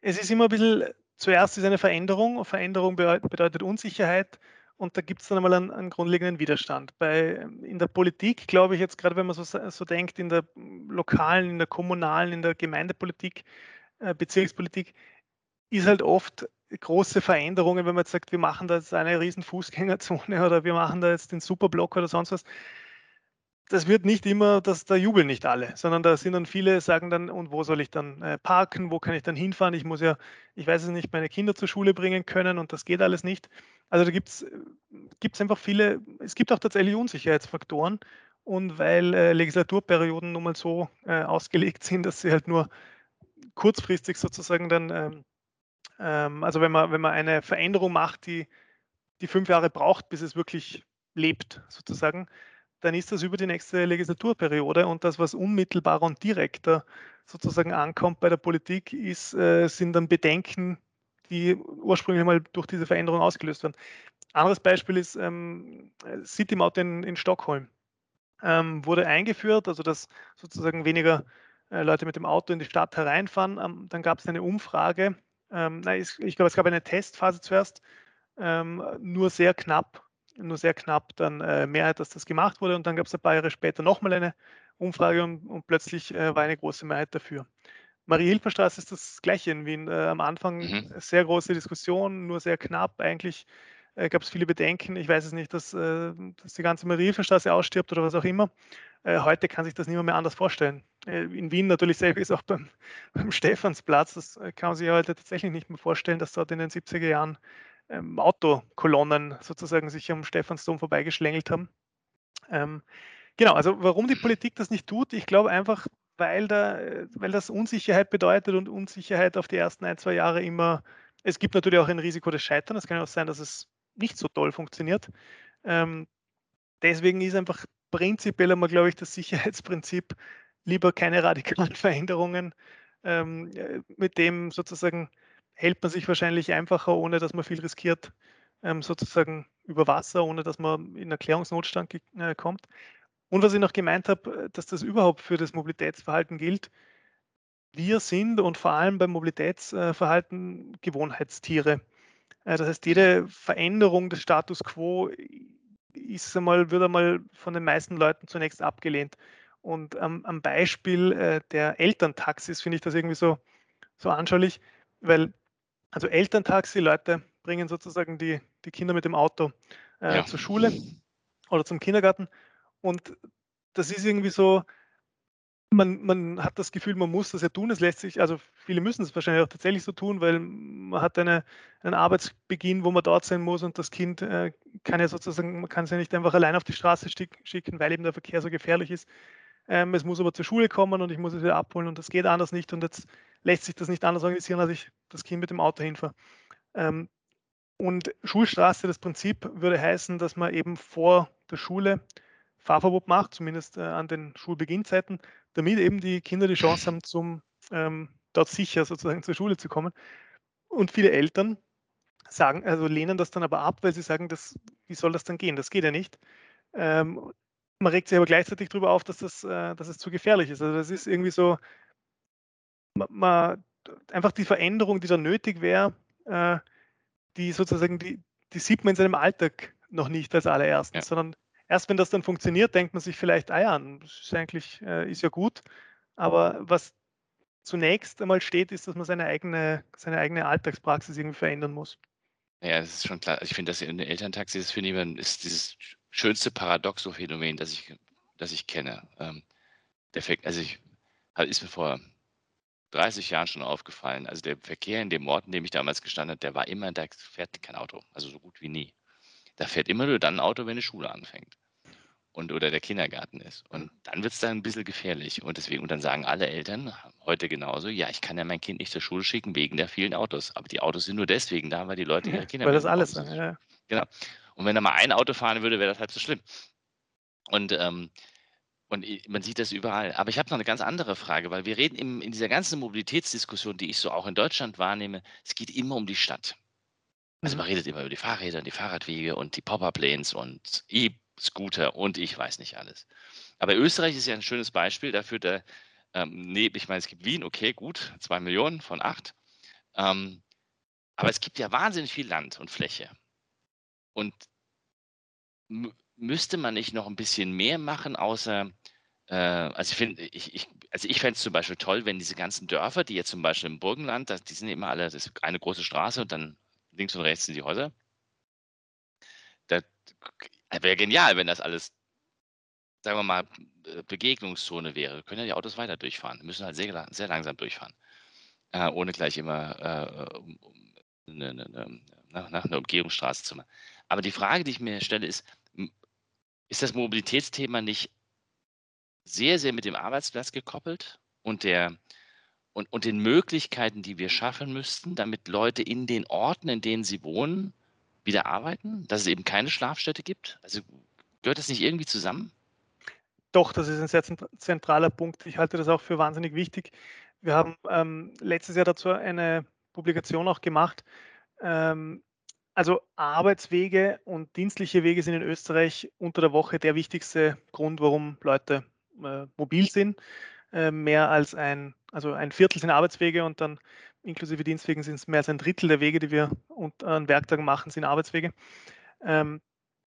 es ist immer ein bisschen, zuerst ist eine Veränderung. Veränderung bedeutet Unsicherheit. Und da gibt es dann einmal einen, einen, grundlegenden Widerstand. Bei, in der Politik, glaube ich, jetzt gerade wenn man so, so denkt, in der lokalen, in der kommunalen, in der Gemeindepolitik, äh, Bezirkspolitik, ist halt oft große Veränderungen, wenn man jetzt sagt, wir machen da jetzt eine riesen Fußgängerzone oder wir machen da jetzt den Superblock oder sonst was. Das wird nicht immer, dass da jubeln nicht alle, sondern da sind dann viele, sagen dann, und wo soll ich dann äh, parken, wo kann ich dann hinfahren? Ich muss ja, ich weiß es nicht, meine Kinder zur Schule bringen können und das geht alles nicht. Also da gibt es einfach viele, es gibt auch tatsächlich Unsicherheitsfaktoren und weil äh, Legislaturperioden nun mal so äh, ausgelegt sind, dass sie halt nur kurzfristig sozusagen dann ähm, ähm, also wenn man, wenn man eine Veränderung macht, die, die fünf Jahre braucht, bis es wirklich lebt, sozusagen, dann ist das über die nächste Legislaturperiode und das, was unmittelbarer und direkter sozusagen ankommt bei der Politik, ist, äh, sind dann Bedenken, die ursprünglich mal durch diese Veränderung ausgelöst werden. Anderes Beispiel ist ähm, City Maut in, in Stockholm. Ähm, wurde eingeführt, also dass sozusagen weniger äh, Leute mit dem Auto in die Stadt hereinfahren. Ähm, dann gab es eine Umfrage ähm, nein, ich, ich glaube, es gab eine Testphase zuerst, ähm, nur sehr knapp, nur sehr knapp dann äh, Mehrheit, dass das gemacht wurde und dann gab es ein paar Jahre später nochmal eine Umfrage und, und plötzlich äh, war eine große Mehrheit dafür. Marie-Hilfer-Straße ist das gleiche in Wien. Äh, am Anfang mhm. sehr große Diskussion, nur sehr knapp. Eigentlich äh, gab es viele Bedenken. Ich weiß es nicht, dass, äh, dass die ganze Marie-Hilfer-Straße ausstirbt oder was auch immer. Äh, heute kann sich das niemand mehr anders vorstellen. In Wien natürlich selber ist auch beim, beim Stephansplatz, das kann man sich heute tatsächlich nicht mehr vorstellen, dass dort in den 70er Jahren ähm, Autokolonnen sozusagen sich am Stephansdom vorbeigeschlängelt haben. Ähm, genau, also warum die Politik das nicht tut, ich glaube einfach, weil, da, weil das Unsicherheit bedeutet und Unsicherheit auf die ersten ein, zwei Jahre immer, es gibt natürlich auch ein Risiko des Scheitern, es kann auch sein, dass es nicht so toll funktioniert. Ähm, deswegen ist einfach prinzipiell einmal, glaube ich, das Sicherheitsprinzip lieber keine radikalen Veränderungen. Ähm, äh, mit dem sozusagen hält man sich wahrscheinlich einfacher, ohne dass man viel riskiert, ähm, sozusagen über Wasser, ohne dass man in Erklärungsnotstand äh, kommt. Und was ich noch gemeint habe, äh, dass das überhaupt für das Mobilitätsverhalten gilt. Wir sind und vor allem beim Mobilitätsverhalten Gewohnheitstiere. Äh, das heißt, jede Veränderung des Status quo ist einmal, wird einmal von den meisten Leuten zunächst abgelehnt. Und ähm, am Beispiel äh, der Elterntaxis finde ich das irgendwie so, so anschaulich, weil also Elterntaxi, Leute bringen sozusagen die, die Kinder mit dem Auto äh, ja. zur Schule oder zum Kindergarten. Und das ist irgendwie so, man, man hat das Gefühl, man muss das ja tun. Es lässt sich, also viele müssen es wahrscheinlich auch tatsächlich so tun, weil man hat eine, einen Arbeitsbeginn, wo man dort sein muss und das Kind äh, kann ja sozusagen, man kann es ja nicht einfach allein auf die Straße schicken, weil eben der Verkehr so gefährlich ist. Ähm, es muss aber zur Schule kommen und ich muss es wieder abholen und das geht anders nicht und jetzt lässt sich das nicht anders organisieren, als ich das Kind mit dem Auto hinfahre. Ähm, und Schulstraße, das Prinzip würde heißen, dass man eben vor der Schule Fahrverbot macht, zumindest äh, an den Schulbeginnzeiten, damit eben die Kinder die Chance haben, zum, ähm, dort sicher sozusagen zur Schule zu kommen. Und viele Eltern sagen, also lehnen das dann aber ab, weil sie sagen, das, wie soll das dann gehen? Das geht ja nicht. Ähm, man regt sich aber gleichzeitig darüber auf, dass, das, äh, dass es zu gefährlich ist. Also das ist irgendwie so, man, einfach die Veränderung, die da nötig wäre, äh, die sozusagen, die, die sieht man in seinem Alltag noch nicht als allerersten, Ja. sondern erst wenn das dann funktioniert, denkt man sich vielleicht, ah ja, das ist eigentlich äh, ist ja gut. Aber was zunächst einmal steht, ist, dass man seine eigene, seine eigene Alltagspraxis irgendwie verändern muss. Ja, das ist schon klar. Ich finde, dass in den Elterntaxis, das finde ich, immer- ist dieses schönste Paradoxo-Phänomen, das ich, das ich kenne. Ähm, der Ver also ich, ist mir vor 30 Jahren schon aufgefallen. Also der Verkehr in dem Ort, in dem ich damals gestanden habe, der war immer, da fährt kein Auto. Also so gut wie nie. Da fährt immer nur dann ein Auto, wenn die Schule anfängt. Und oder der Kindergarten ist. Und dann wird es dann ein bisschen gefährlich. Und deswegen, und dann sagen alle Eltern heute genauso, ja, ich kann ja mein Kind nicht zur Schule schicken wegen der vielen Autos. Aber die Autos sind nur deswegen da, weil die Leute ihre Kinder Weil das alles, zur ja, Genau. Und wenn da mal ein Auto fahren würde, wäre das halb so schlimm. Und, ähm, und man sieht das überall. Aber ich habe noch eine ganz andere Frage, weil wir reden im, in dieser ganzen Mobilitätsdiskussion, die ich so auch in Deutschland wahrnehme, es geht immer um die Stadt. Also Mhm. man redet immer über die Fahrräder und die Fahrradwege und die Pop-up-Lanes und E-Scooter und ich weiß nicht alles. Aber Österreich ist ja ein schönes Beispiel dafür, da, ähm, nee, ich meine, es gibt Wien, okay, gut, zwei Millionen von acht. Ähm, aber es gibt ja wahnsinnig viel Land und Fläche. Und mü- müsste man nicht noch ein bisschen mehr machen, außer, also ich finde, ich, ich, also ich fände es zum Beispiel toll, wenn diese ganzen Dörfer, die jetzt zum Beispiel im Burgenland, das, die sind immer alle, das ist eine große Straße und dann links und rechts sind die Häuser. Das wäre genial, wenn das alles, sagen wir mal, äh, Begegnungszone wäre. Können ja die Autos weiter durchfahren, müssen halt sehr, sehr langsam durchfahren, äh, ohne gleich immer äh, um, um, eine, eine, eine, nach, nach einer Umgehungsstraße zu machen. Aber die Frage, die ich mir stelle, ist, ist das Mobilitätsthema nicht sehr, sehr mit dem Arbeitsplatz gekoppelt und der und, und den Möglichkeiten, die wir schaffen müssten, damit Leute in den Orten, in denen sie wohnen, wieder arbeiten, dass es eben keine Schlafstätte gibt? Also gehört das nicht irgendwie zusammen? Doch, das ist ein sehr zent- zentraler Punkt. Ich halte das auch für wahnsinnig wichtig. Wir haben ähm, letztes Jahr dazu eine Publikation auch gemacht. Ähm, also Arbeitswege und dienstliche Wege sind in Österreich unter der Woche der wichtigste Grund, warum Leute äh, mobil sind. Äh, mehr als ein, also ein Viertel sind Arbeitswege und dann inklusive Dienstwegen sind es mehr als ein Drittel der Wege, die wir an Werktagen machen, sind Arbeitswege. Ähm,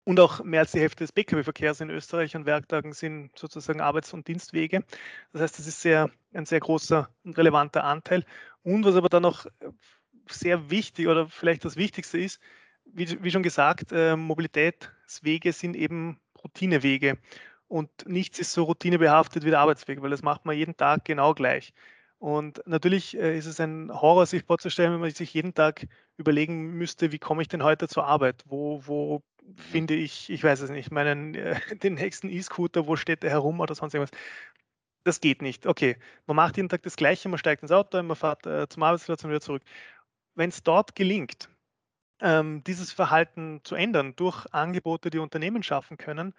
und auch mehr als die Hälfte des Pkw-Verkehrs in Österreich an Werktagen sind sozusagen Arbeits- und Dienstwege. Das heißt, das ist sehr, ein sehr großer und relevanter Anteil. Und was aber dann noch sehr wichtig oder vielleicht das Wichtigste ist, wie, wie schon gesagt, äh, Mobilitätswege sind eben Routinewege. Und nichts ist so routinebehaftet wie der Arbeitsweg, weil das macht man jeden Tag genau gleich. Und natürlich äh, ist es ein Horror, sich vorzustellen, wenn man sich jeden Tag überlegen müsste, wie komme ich denn heute zur Arbeit? Wo, wo finde ich, ich weiß es nicht, meinen, äh, den nächsten E-Scooter, wo steht der herum oder sonst irgendwas. Das geht nicht. Okay, man macht jeden Tag das Gleiche, man steigt ins Auto, man fährt äh, zum Arbeitsplatz und wieder zurück. Wenn es dort gelingt, ähm, dieses Verhalten zu ändern durch Angebote, die Unternehmen schaffen können,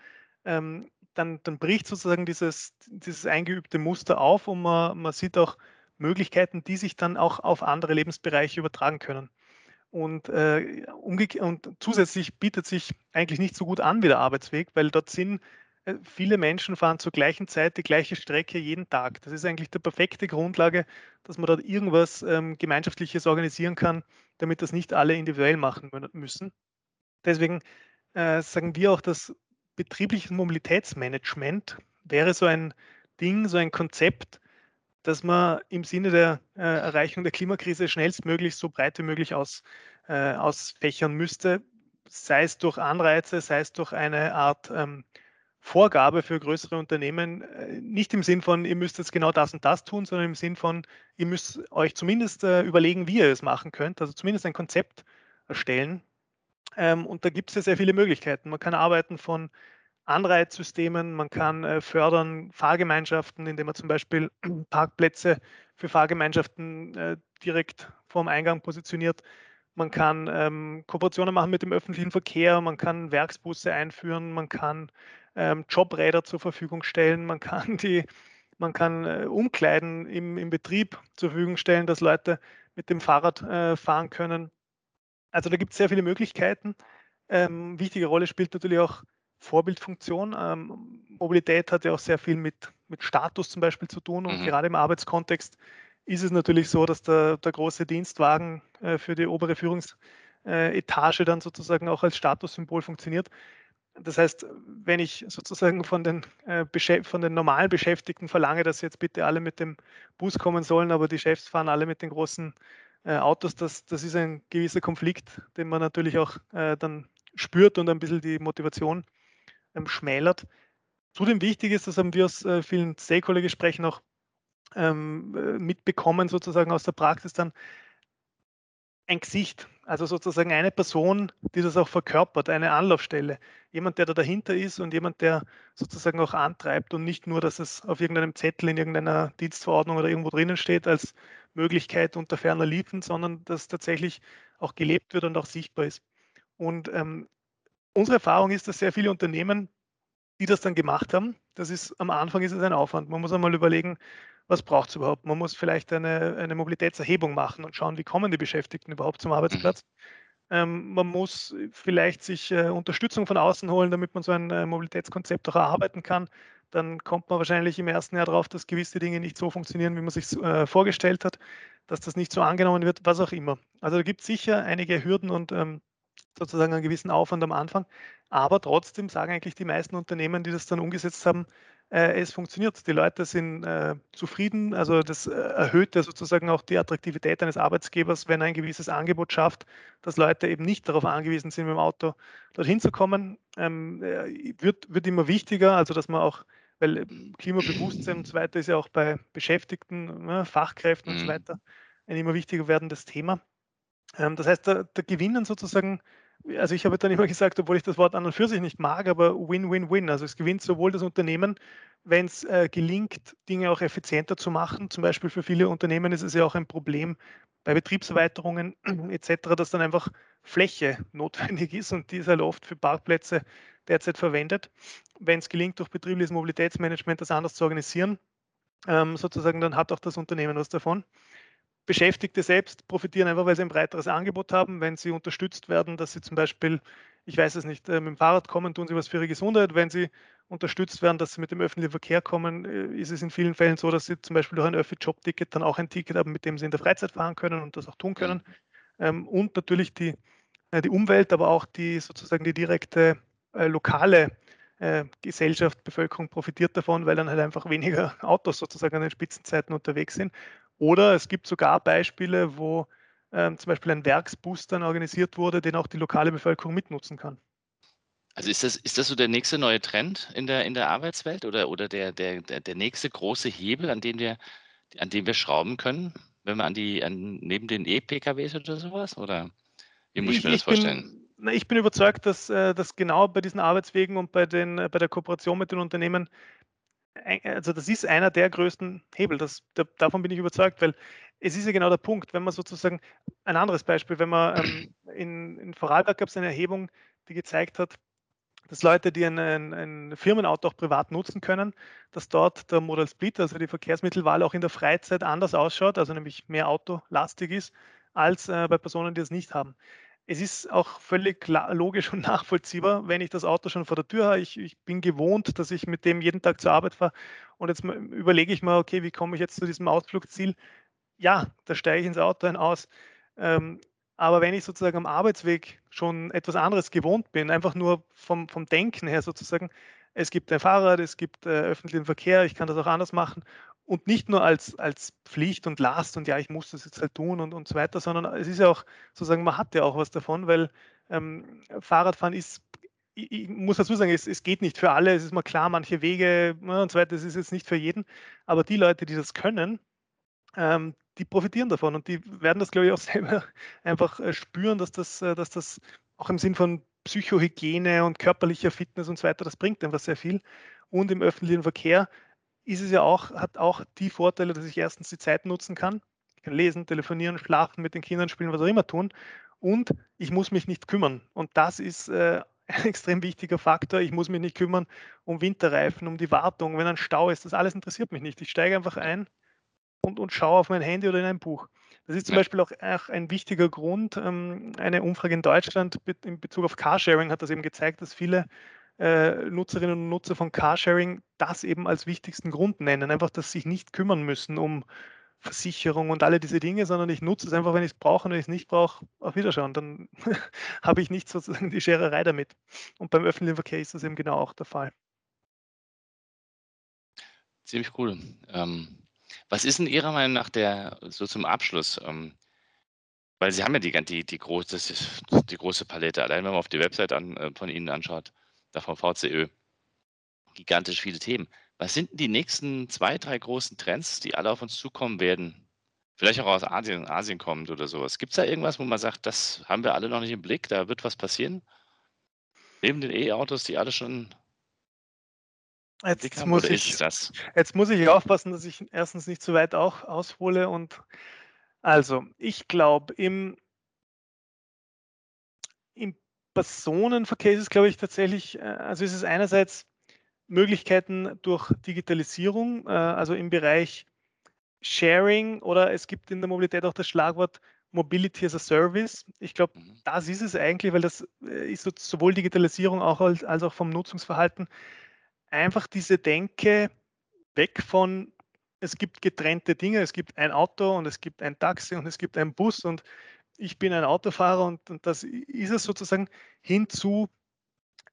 ähm, dann, dann bricht sozusagen dieses, dieses eingeübte Muster auf und man, man sieht auch Möglichkeiten, die sich dann auch auf andere Lebensbereiche übertragen können. Und, äh, und zusätzlich bietet sich eigentlich nicht so gut an wie der Arbeitsweg, weil dort sind äh, viele Menschen fahren zur gleichen Zeit die gleiche Strecke jeden Tag. Das ist eigentlich die perfekte Grundlage, dass man dort irgendwas ähm, Gemeinschaftliches organisieren kann, damit das nicht alle individuell machen müssen. Deswegen äh, sagen wir auch, dass betriebliches Mobilitätsmanagement wäre so ein Ding, so ein Konzept, dass man im Sinne der äh, Erreichung der Klimakrise schnellstmöglich so breit wie möglich aus, äh, ausfächern müsste, sei es durch Anreize, sei es durch eine Art ähm, Vorgabe für größere Unternehmen, äh, nicht im Sinn von, ihr müsst jetzt genau das und das tun, sondern im Sinn von, ihr müsst euch zumindest äh, überlegen, wie ihr es machen könnt, also zumindest ein Konzept erstellen. Ähm, und da gibt es ja sehr viele Möglichkeiten. Man kann arbeiten von Anreizsystemen, man kann äh, fördern Fahrgemeinschaften, indem man zum Beispiel Parkplätze für Fahrgemeinschaften äh, direkt vorm Eingang positioniert. Man kann ähm, Kooperationen machen mit dem öffentlichen Verkehr, man kann Werksbusse einführen, man kann ähm, Jobräder zur Verfügung stellen, man kann die, man kann äh, Umkleiden im, im Betrieb zur Verfügung stellen, dass Leute mit dem Fahrrad fahren können. Also da gibt es sehr viele Möglichkeiten. Ähm, wichtige Rolle spielt natürlich auch Vorbildfunktion. Ähm, Mobilität hat ja auch sehr viel mit, mit Status zum Beispiel zu tun und mhm. gerade im Arbeitskontext ist es natürlich so, dass der, der große Dienstwagen äh, für die obere Führungsebene äh, dann sozusagen auch als Statussymbol funktioniert. Das heißt, wenn ich sozusagen von den, äh, von den normalen Beschäftigten verlange, dass sie jetzt bitte alle mit dem Bus kommen sollen, aber die Chefs fahren alle mit den großen äh, Autos, das, das ist ein gewisser Konflikt, den man natürlich auch äh, dann spürt und ein bisschen die Motivation ähm, schmälert. Zudem wichtig ist, das haben wir aus äh, vielen Stakeholder-Gesprächen auch ähm, äh, mitbekommen, sozusagen aus der Praxis dann, ein Gesicht, also sozusagen eine Person, die das auch verkörpert, eine Anlaufstelle. Jemand, der da dahinter ist und jemand, der sozusagen auch antreibt und nicht nur, dass es auf irgendeinem Zettel in irgendeiner Dienstverordnung oder irgendwo drinnen steht als Möglichkeit unter ferner Liefen, sondern dass tatsächlich auch gelebt wird und auch sichtbar ist. Und ähm, unsere Erfahrung ist, dass sehr viele Unternehmen, die das dann gemacht haben, das ist am Anfang ist es ein Aufwand. Man muss einmal überlegen, was braucht es überhaupt? Man muss vielleicht eine, eine Mobilitätserhebung machen und schauen, wie kommen die Beschäftigten überhaupt zum Arbeitsplatz. Ähm, man muss vielleicht sich äh, Unterstützung von außen holen, damit man so ein äh, Mobilitätskonzept auch erarbeiten kann. Dann kommt man wahrscheinlich im ersten Jahr darauf, dass gewisse Dinge nicht so funktionieren, wie man sich äh, vorgestellt hat, dass das nicht so angenommen wird, was auch immer. Also da gibt es sicher einige Hürden und ähm, sozusagen einen gewissen Aufwand am Anfang. Aber trotzdem sagen eigentlich die meisten Unternehmen, die das dann umgesetzt haben, es funktioniert. Die Leute sind äh, zufrieden. Also das äh, erhöht ja sozusagen auch die Attraktivität eines Arbeitsgebers, wenn er ein gewisses Angebot schafft, dass Leute eben nicht darauf angewiesen sind, mit dem Auto dorthin zu kommen. Ähm, äh, wird, wird immer wichtiger, also dass man auch, weil ähm, Klimabewusstsein und so weiter ist ja auch bei Beschäftigten, ne, Fachkräften und so mhm. weiter ein immer wichtiger werdendes Thema. Ähm, das heißt, da, da gewinnen sozusagen also ich habe dann immer gesagt, obwohl ich das Wort an und für sich nicht mag, aber Win-Win-Win. Also es gewinnt sowohl das Unternehmen, wenn es äh, gelingt, Dinge auch effizienter zu machen. Zum Beispiel für viele Unternehmen ist es ja auch ein Problem bei Betriebserweiterungen etc., dass dann einfach Fläche notwendig ist und die ist halt oft für Parkplätze derzeit verwendet. Wenn es gelingt, durch betriebliches Mobilitätsmanagement das anders zu organisieren, ähm, sozusagen, dann hat auch das Unternehmen was davon. Beschäftigte selbst profitieren einfach, weil sie ein breiteres Angebot haben, wenn sie unterstützt werden, dass sie zum Beispiel, ich weiß es nicht, äh, mit dem Fahrrad kommen, tun sie was für ihre Gesundheit. Wenn sie unterstützt werden, dass sie mit dem öffentlichen Verkehr kommen, äh, ist es in vielen Fällen so, dass sie zum Beispiel durch ein Öffi-Job-Ticket dann auch ein Ticket haben, mit dem sie in der Freizeit fahren können und das auch tun können. Ähm, und natürlich die, äh, die Umwelt, aber auch die sozusagen die direkte lokale Gesellschaft, Bevölkerung profitiert davon, weil dann halt einfach weniger Autos sozusagen an den Spitzenzeiten unterwegs sind oder es gibt sogar Beispiele, wo ähm, zum Beispiel ein Werksbus dann organisiert wurde, den auch die lokale Bevölkerung mitnutzen kann. Also ist das, ist das so der nächste neue Trend in der, in der Arbeitswelt oder, oder der, der, der, nächste große Hebel, an dem wir, an dem wir schrauben können, wenn wir an die, an, neben den E-PKWs oder sowas? Oder wie muss ich, ich mir das vorstellen? Bin, ich bin überzeugt, dass, äh, dass genau bei diesen Arbeitswegen und bei, den, bei der Kooperation mit den Unternehmen also das ist einer der größten Hebel. Das, da, davon bin ich überzeugt, weil es ist ja genau der Punkt, wenn man sozusagen, ein anderes Beispiel, wenn man ähm, in, in Vorarlberg gab es eine Erhebung, die gezeigt hat, dass Leute, die ein, ein, ein, Firmenauto auch privat nutzen können, dass dort der Modal Split, also die Verkehrsmittelwahl auch in der Freizeit anders ausschaut, also nämlich mehr autolastig ist, als äh, bei Personen, die es nicht haben es ist auch völlig logisch und nachvollziehbar, wenn ich das Auto schon vor der Tür habe. Ich, ich bin gewohnt, dass ich mit dem jeden Tag zur Arbeit fahre. Und jetzt überlege ich mal, okay, wie komme ich jetzt zu diesem Ausflugsziel? Ja, da steige ich ins Auto ein aus. Ähm, aber wenn ich sozusagen am Arbeitsweg schon etwas anderes gewohnt bin, einfach nur vom, vom Denken her sozusagen, es gibt ein Fahrrad, es gibt äh, öffentlichen Verkehr, ich kann das auch anders machen und nicht nur als, als Pflicht und Last und ja, ich muss das jetzt halt tun und, und so weiter, sondern es ist ja auch sozusagen, man hat ja auch was davon, weil ähm, Fahrradfahren ist, ich, ich, muss dazu sagen, es, es geht nicht für alle, es ist mal klar, manche Wege ne, und so weiter, es ist jetzt nicht für jeden, aber die Leute, die das können, ähm, die profitieren davon und die werden das, glaube ich, auch selber einfach äh, spüren, dass das, äh, dass das auch im Sinn von Psychohygiene und körperlicher Fitness und so weiter, das bringt einfach sehr viel. Und im öffentlichen Verkehr ist es ja auch, hat auch die Vorteile, dass ich erstens die Zeit nutzen kann. Ich kann lesen, telefonieren, schlafen, mit den Kindern spielen, was auch immer tun. Und ich muss mich nicht kümmern. Und das ist äh, ein extrem wichtiger Faktor. Ich muss mich nicht kümmern um Winterreifen, um die Wartung, wenn ein Stau ist. Das alles interessiert mich nicht. Ich steige einfach ein und, und schaue auf mein Handy oder in ein Buch. Das ist zum ja. Beispiel auch ein wichtiger Grund. Ähm, eine Umfrage in Deutschland in Bezug auf Carsharing hat das eben gezeigt, dass viele äh, Nutzerinnen und Nutzer von Carsharing das eben als wichtigsten Grund nennen. Einfach, dass sie sich nicht kümmern müssen um Versicherung und alle diese Dinge, sondern ich nutze es einfach, wenn ich es brauche und wenn ich es nicht brauche, auf Wiederschauen. Dann habe ich nicht sozusagen die Schererei damit. Und beim öffentlichen Verkehr ist das eben genau auch der Fall. Ziemlich cool. Ähm, was ist in Ihrer Meinung nach der, so zum Abschluss, ähm, weil Sie haben ja die, die, die, groß, das ist die große Palette, allein wenn man auf die Website an, äh, von Ihnen anschaut, da vom VCÖ, gigantisch viele Themen. Was sind denn die nächsten zwei, drei großen Trends, die alle auf uns zukommen werden? Vielleicht auch aus Asien, Asien kommend oder sowas. Gibt es da irgendwas, wo man sagt, das haben wir alle noch nicht im Blick, da wird was passieren? Neben den E-Autos, die alle schon Jetzt muss, ich, jetzt muss ich aufpassen, dass ich erstens nicht zu weit auch aushole und also ich glaube im Personenverkehr ist es glaube ich tatsächlich, äh, also ist es einerseits Möglichkeiten durch Digitalisierung, äh, also im Bereich Sharing oder es gibt in der Mobilität auch das Schlagwort Mobility as a Service. Ich glaube, mhm. das ist es eigentlich, weil das äh, ist sowohl Digitalisierung auch als, als auch vom Nutzungsverhalten einfach diese Denke weg von es gibt getrennte Dinge, es gibt ein Auto und es gibt ein Taxi und es gibt einen Bus und ich bin ein Autofahrer und, und das ist es sozusagen hinzu,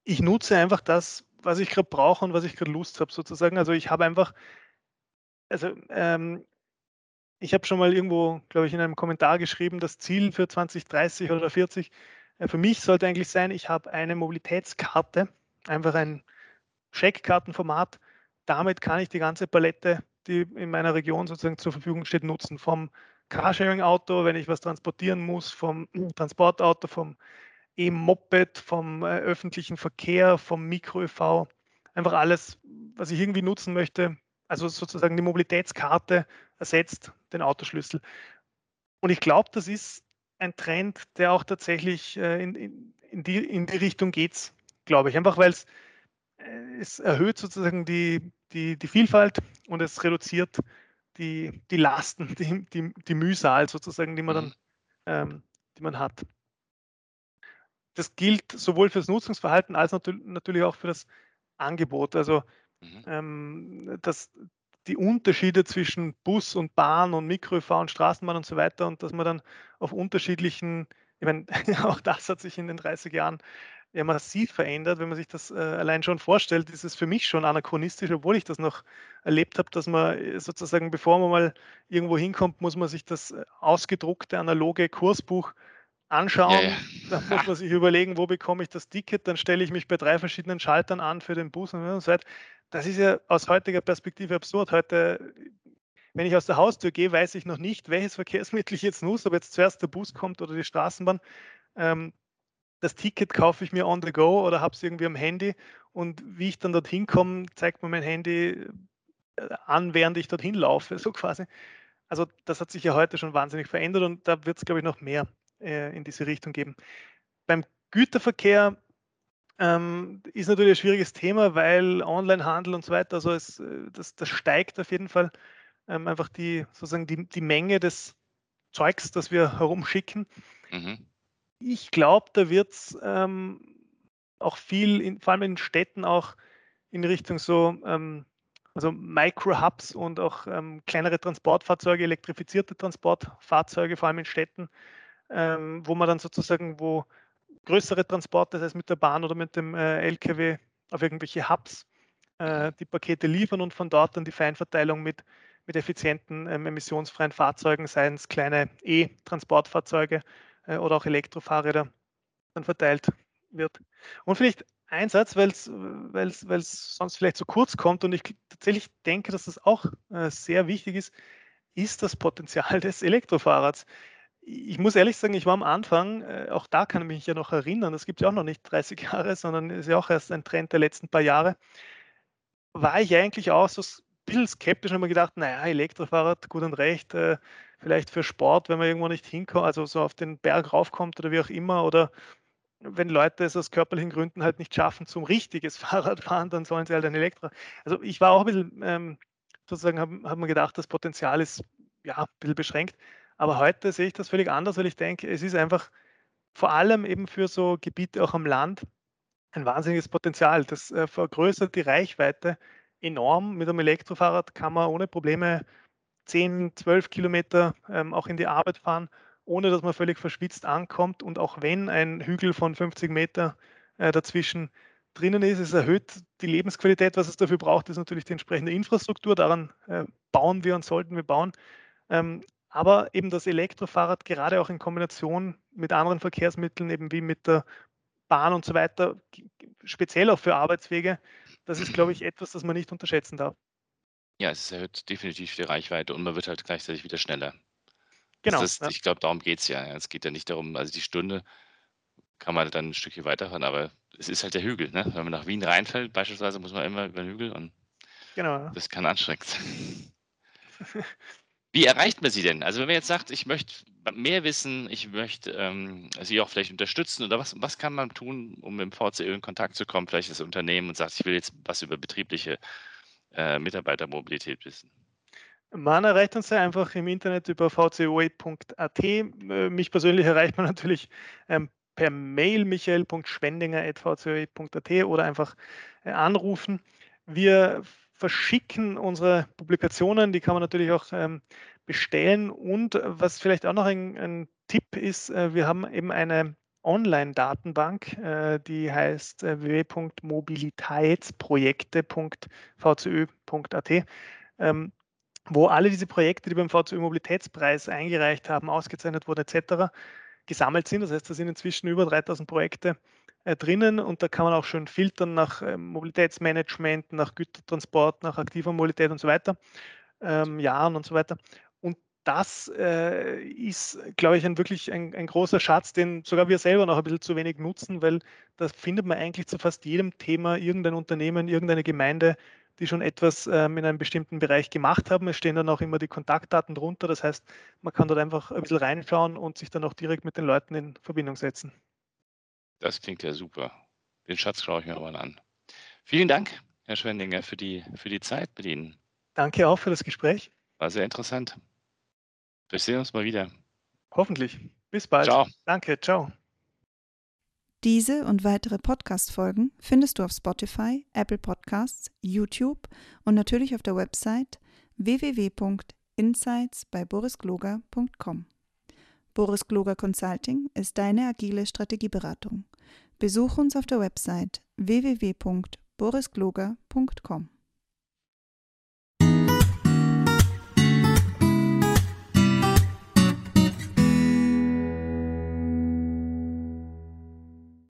ich nutze einfach das, was ich gerade brauche und was ich gerade Lust habe, sozusagen. Also ich habe einfach, also ähm, ich habe schon mal irgendwo, glaube ich, in einem Kommentar geschrieben, das Ziel für 2030 oder 40 äh, für mich sollte eigentlich sein, ich habe eine Mobilitätskarte, einfach ein Scheckkartenformat. Damit kann ich die ganze Palette, die in meiner Region sozusagen zur Verfügung steht, nutzen. Vom Carsharing-Auto, wenn ich was transportieren muss, vom Transportauto, vom E-Moped, vom äh, öffentlichen Verkehr, vom Mikro-ÖV, einfach alles, was ich irgendwie nutzen möchte. Also sozusagen die Mobilitätskarte ersetzt den Autoschlüssel. Und ich glaube, das ist ein Trend, der auch tatsächlich äh, in, in, in, die, in die Richtung geht, glaube ich. Einfach weil es, äh, es erhöht sozusagen die, die, die Vielfalt und es reduziert die, die Lasten, die, die, die Mühsal sozusagen, die man dann mhm. ähm, die man hat das gilt sowohl fürs Nutzungsverhalten als natürlich auch für das Angebot. Also mhm. ähm, dass die Unterschiede zwischen Bus und Bahn und MikroÖV und Straßenbahn und so weiter und dass man dann auf unterschiedlichen, ich meine, auch das hat sich in den 30 Jahren ja massiv verändert. Wenn man sich das äh, allein schon vorstellt, ist es für mich schon anachronistisch, obwohl ich das noch erlebt habe, dass man äh, sozusagen, bevor man mal irgendwo hinkommt, muss man sich das äh, ausgedruckte analoge Kursbuch anschauen. Ja, ja. Dann muss man sich überlegen, wo bekomme ich das Ticket. Dann stelle ich mich bei drei verschiedenen Schaltern an für den Bus und so weiter. Das ist ja aus heutiger Perspektive absurd. Heute, wenn ich aus der Haustür gehe, weiß ich noch nicht, welches Verkehrsmittel ich jetzt nutze, ob jetzt zuerst der Bus kommt oder die Straßenbahn. Ähm, das Ticket kaufe ich mir on the go oder habe es irgendwie am Handy. Und wie ich dann dorthin komme, zeigt mir mein Handy äh, an, während ich dorthin laufe, so quasi. Also das hat sich ja heute schon wahnsinnig verändert und da wird es, glaube ich, noch mehr äh, in diese Richtung geben. Beim Güterverkehr ähm, ist natürlich ein schwieriges Thema, weil Onlinehandel und so weiter, also es, äh, das, das steigt auf jeden Fall ähm, einfach die, sozusagen die, die Menge des Zeugs, das wir herumschicken. Mhm. Ich glaube, da wird es ähm, auch viel, in, vor allem in Städten auch in Richtung so ähm, also Micro-Hubs und auch ähm, kleinere Transportfahrzeuge, elektrifizierte Transportfahrzeuge, vor allem in Städten, ähm, wo man dann sozusagen, wo größere Transporte, sei es mit der Bahn oder mit dem äh, LKW, auf irgendwelche Hubs äh, die Pakete liefern und von dort dann die Feinverteilung mit, mit effizienten, ähm, emissionsfreien Fahrzeugen, seien es kleine E-Transportfahrzeuge äh, oder auch Elektrofahrräder, dann verteilt wird. Und vielleicht ein Satz, weil es sonst vielleicht zu kurz kommt und ich tatsächlich denke, dass das auch äh, sehr wichtig ist, ist das Potenzial des Elektrofahrrads ich muss ehrlich sagen, ich war am Anfang, äh, auch da kann ich mich ja noch erinnern, das gibt es ja auch noch nicht 30 Jahre, sondern ist ja auch erst ein Trend der letzten paar Jahre, war ich eigentlich auch so ein bisschen skeptisch und habe mir gedacht, naja, Elektrofahrrad, gut und recht, äh, vielleicht für Sport, wenn man irgendwo nicht hinkommt, also so auf den Berg raufkommt oder wie auch immer, oder wenn Leute es aus körperlichen Gründen halt nicht schaffen zum richtiges Fahrradfahren, dann sollen sie halt ein Elektro. Also ich war auch ein bisschen, ähm, sozusagen, habe hab mir gedacht, das Potenzial ist ja ein bisschen beschränkt. Aber heute sehe ich das völlig anders, weil ich denke, es ist einfach vor allem eben für so Gebiete auch am Land ein wahnsinniges Potenzial. Das äh, vergrößert die Reichweite enorm. Mit einem Elektrofahrrad kann man ohne Probleme 10, 12 Kilometer ähm, auch in die Arbeit fahren, ohne dass man völlig verschwitzt ankommt. Und auch wenn ein Hügel von 50 Meter äh, dazwischen drinnen ist, es erhöht die Lebensqualität. Was es dafür braucht, ist natürlich die entsprechende Infrastruktur. Daran äh, bauen wir und sollten wir bauen. Ähm, aber eben das Elektrofahrrad, gerade auch in Kombination mit anderen Verkehrsmitteln, eben wie mit der Bahn und so weiter, speziell auch für Arbeitswege, das ist, glaube ich, etwas, das man nicht unterschätzen darf. Ja, es erhöht definitiv die Reichweite und man wird halt gleichzeitig wieder schneller. Genau. Das, ja. Ich glaube, darum geht es ja. Es geht ja nicht darum, also die Stunde kann man dann ein Stückchen weiterfahren, aber es ist halt der Hügel. Ne? Wenn man nach Wien reinfällt, beispielsweise, muss man immer über den Hügel und Genau. das kann anstrengend sein. Wie erreicht man sie denn? Also wenn man jetzt sagt, ich möchte mehr wissen, ich möchte ähm, sie auch vielleicht unterstützen oder was, was kann man tun, um mit dem VCÖ in Kontakt zu kommen, vielleicht das Unternehmen und sagt, ich will jetzt was über betriebliche äh, Mitarbeitermobilität wissen? Man erreicht uns ja einfach im Internet über vcoe.at. Mich persönlich erreicht man natürlich ähm, per Mail michael.schwendinger.vcoe.at oder einfach äh, anrufen. Wir verschicken unsere Publikationen, die kann man natürlich auch ähm, bestellen. Und was vielleicht auch noch ein, ein Tipp ist, äh, wir haben eben eine Online-Datenbank, äh, die heißt äh, www.mobilitätsprojekte.vcö.at, ähm, wo alle diese Projekte, die beim VCÖ Mobilitätspreis eingereicht haben, ausgezeichnet wurden etc., gesammelt sind. Das heißt, da sind inzwischen über 3000 Projekte äh, drinnen und da kann man auch schön filtern nach äh, Mobilitätsmanagement, nach Gütertransport, nach aktiver Mobilität und so weiter, ähm, Jahren und so weiter. Das äh, ist, glaube ich, ein wirklich ein, ein, großer Schatz, den sogar wir selber noch ein bisschen zu wenig nutzen, weil da findet man eigentlich zu fast jedem Thema irgendein Unternehmen, irgendeine Gemeinde, die schon etwas ähm, in einem bestimmten Bereich gemacht haben. Es stehen dann auch immer die Kontaktdaten drunter. Das heißt, man kann dort einfach ein bisschen reinschauen und sich dann auch direkt mit den Leuten in Verbindung setzen. Das klingt ja super. Den Schatz schaue ich mir mal an. Vielen Dank, Herr Schwendinger, für die, für die Zeit mit Ihnen. Danke auch für das Gespräch. War sehr interessant. Wir sehen uns mal wieder. Hoffentlich. Bis bald. Ciao. Danke. Ciao. Diese und weitere Podcast-Folgen findest du auf Spotify, Apple Podcasts, YouTube und natürlich auf der Website www.insights bei borisgloger.com. Boris Gloger Consulting ist deine agile Strategieberatung. Besuch uns auf der Website www.borisgloger.com.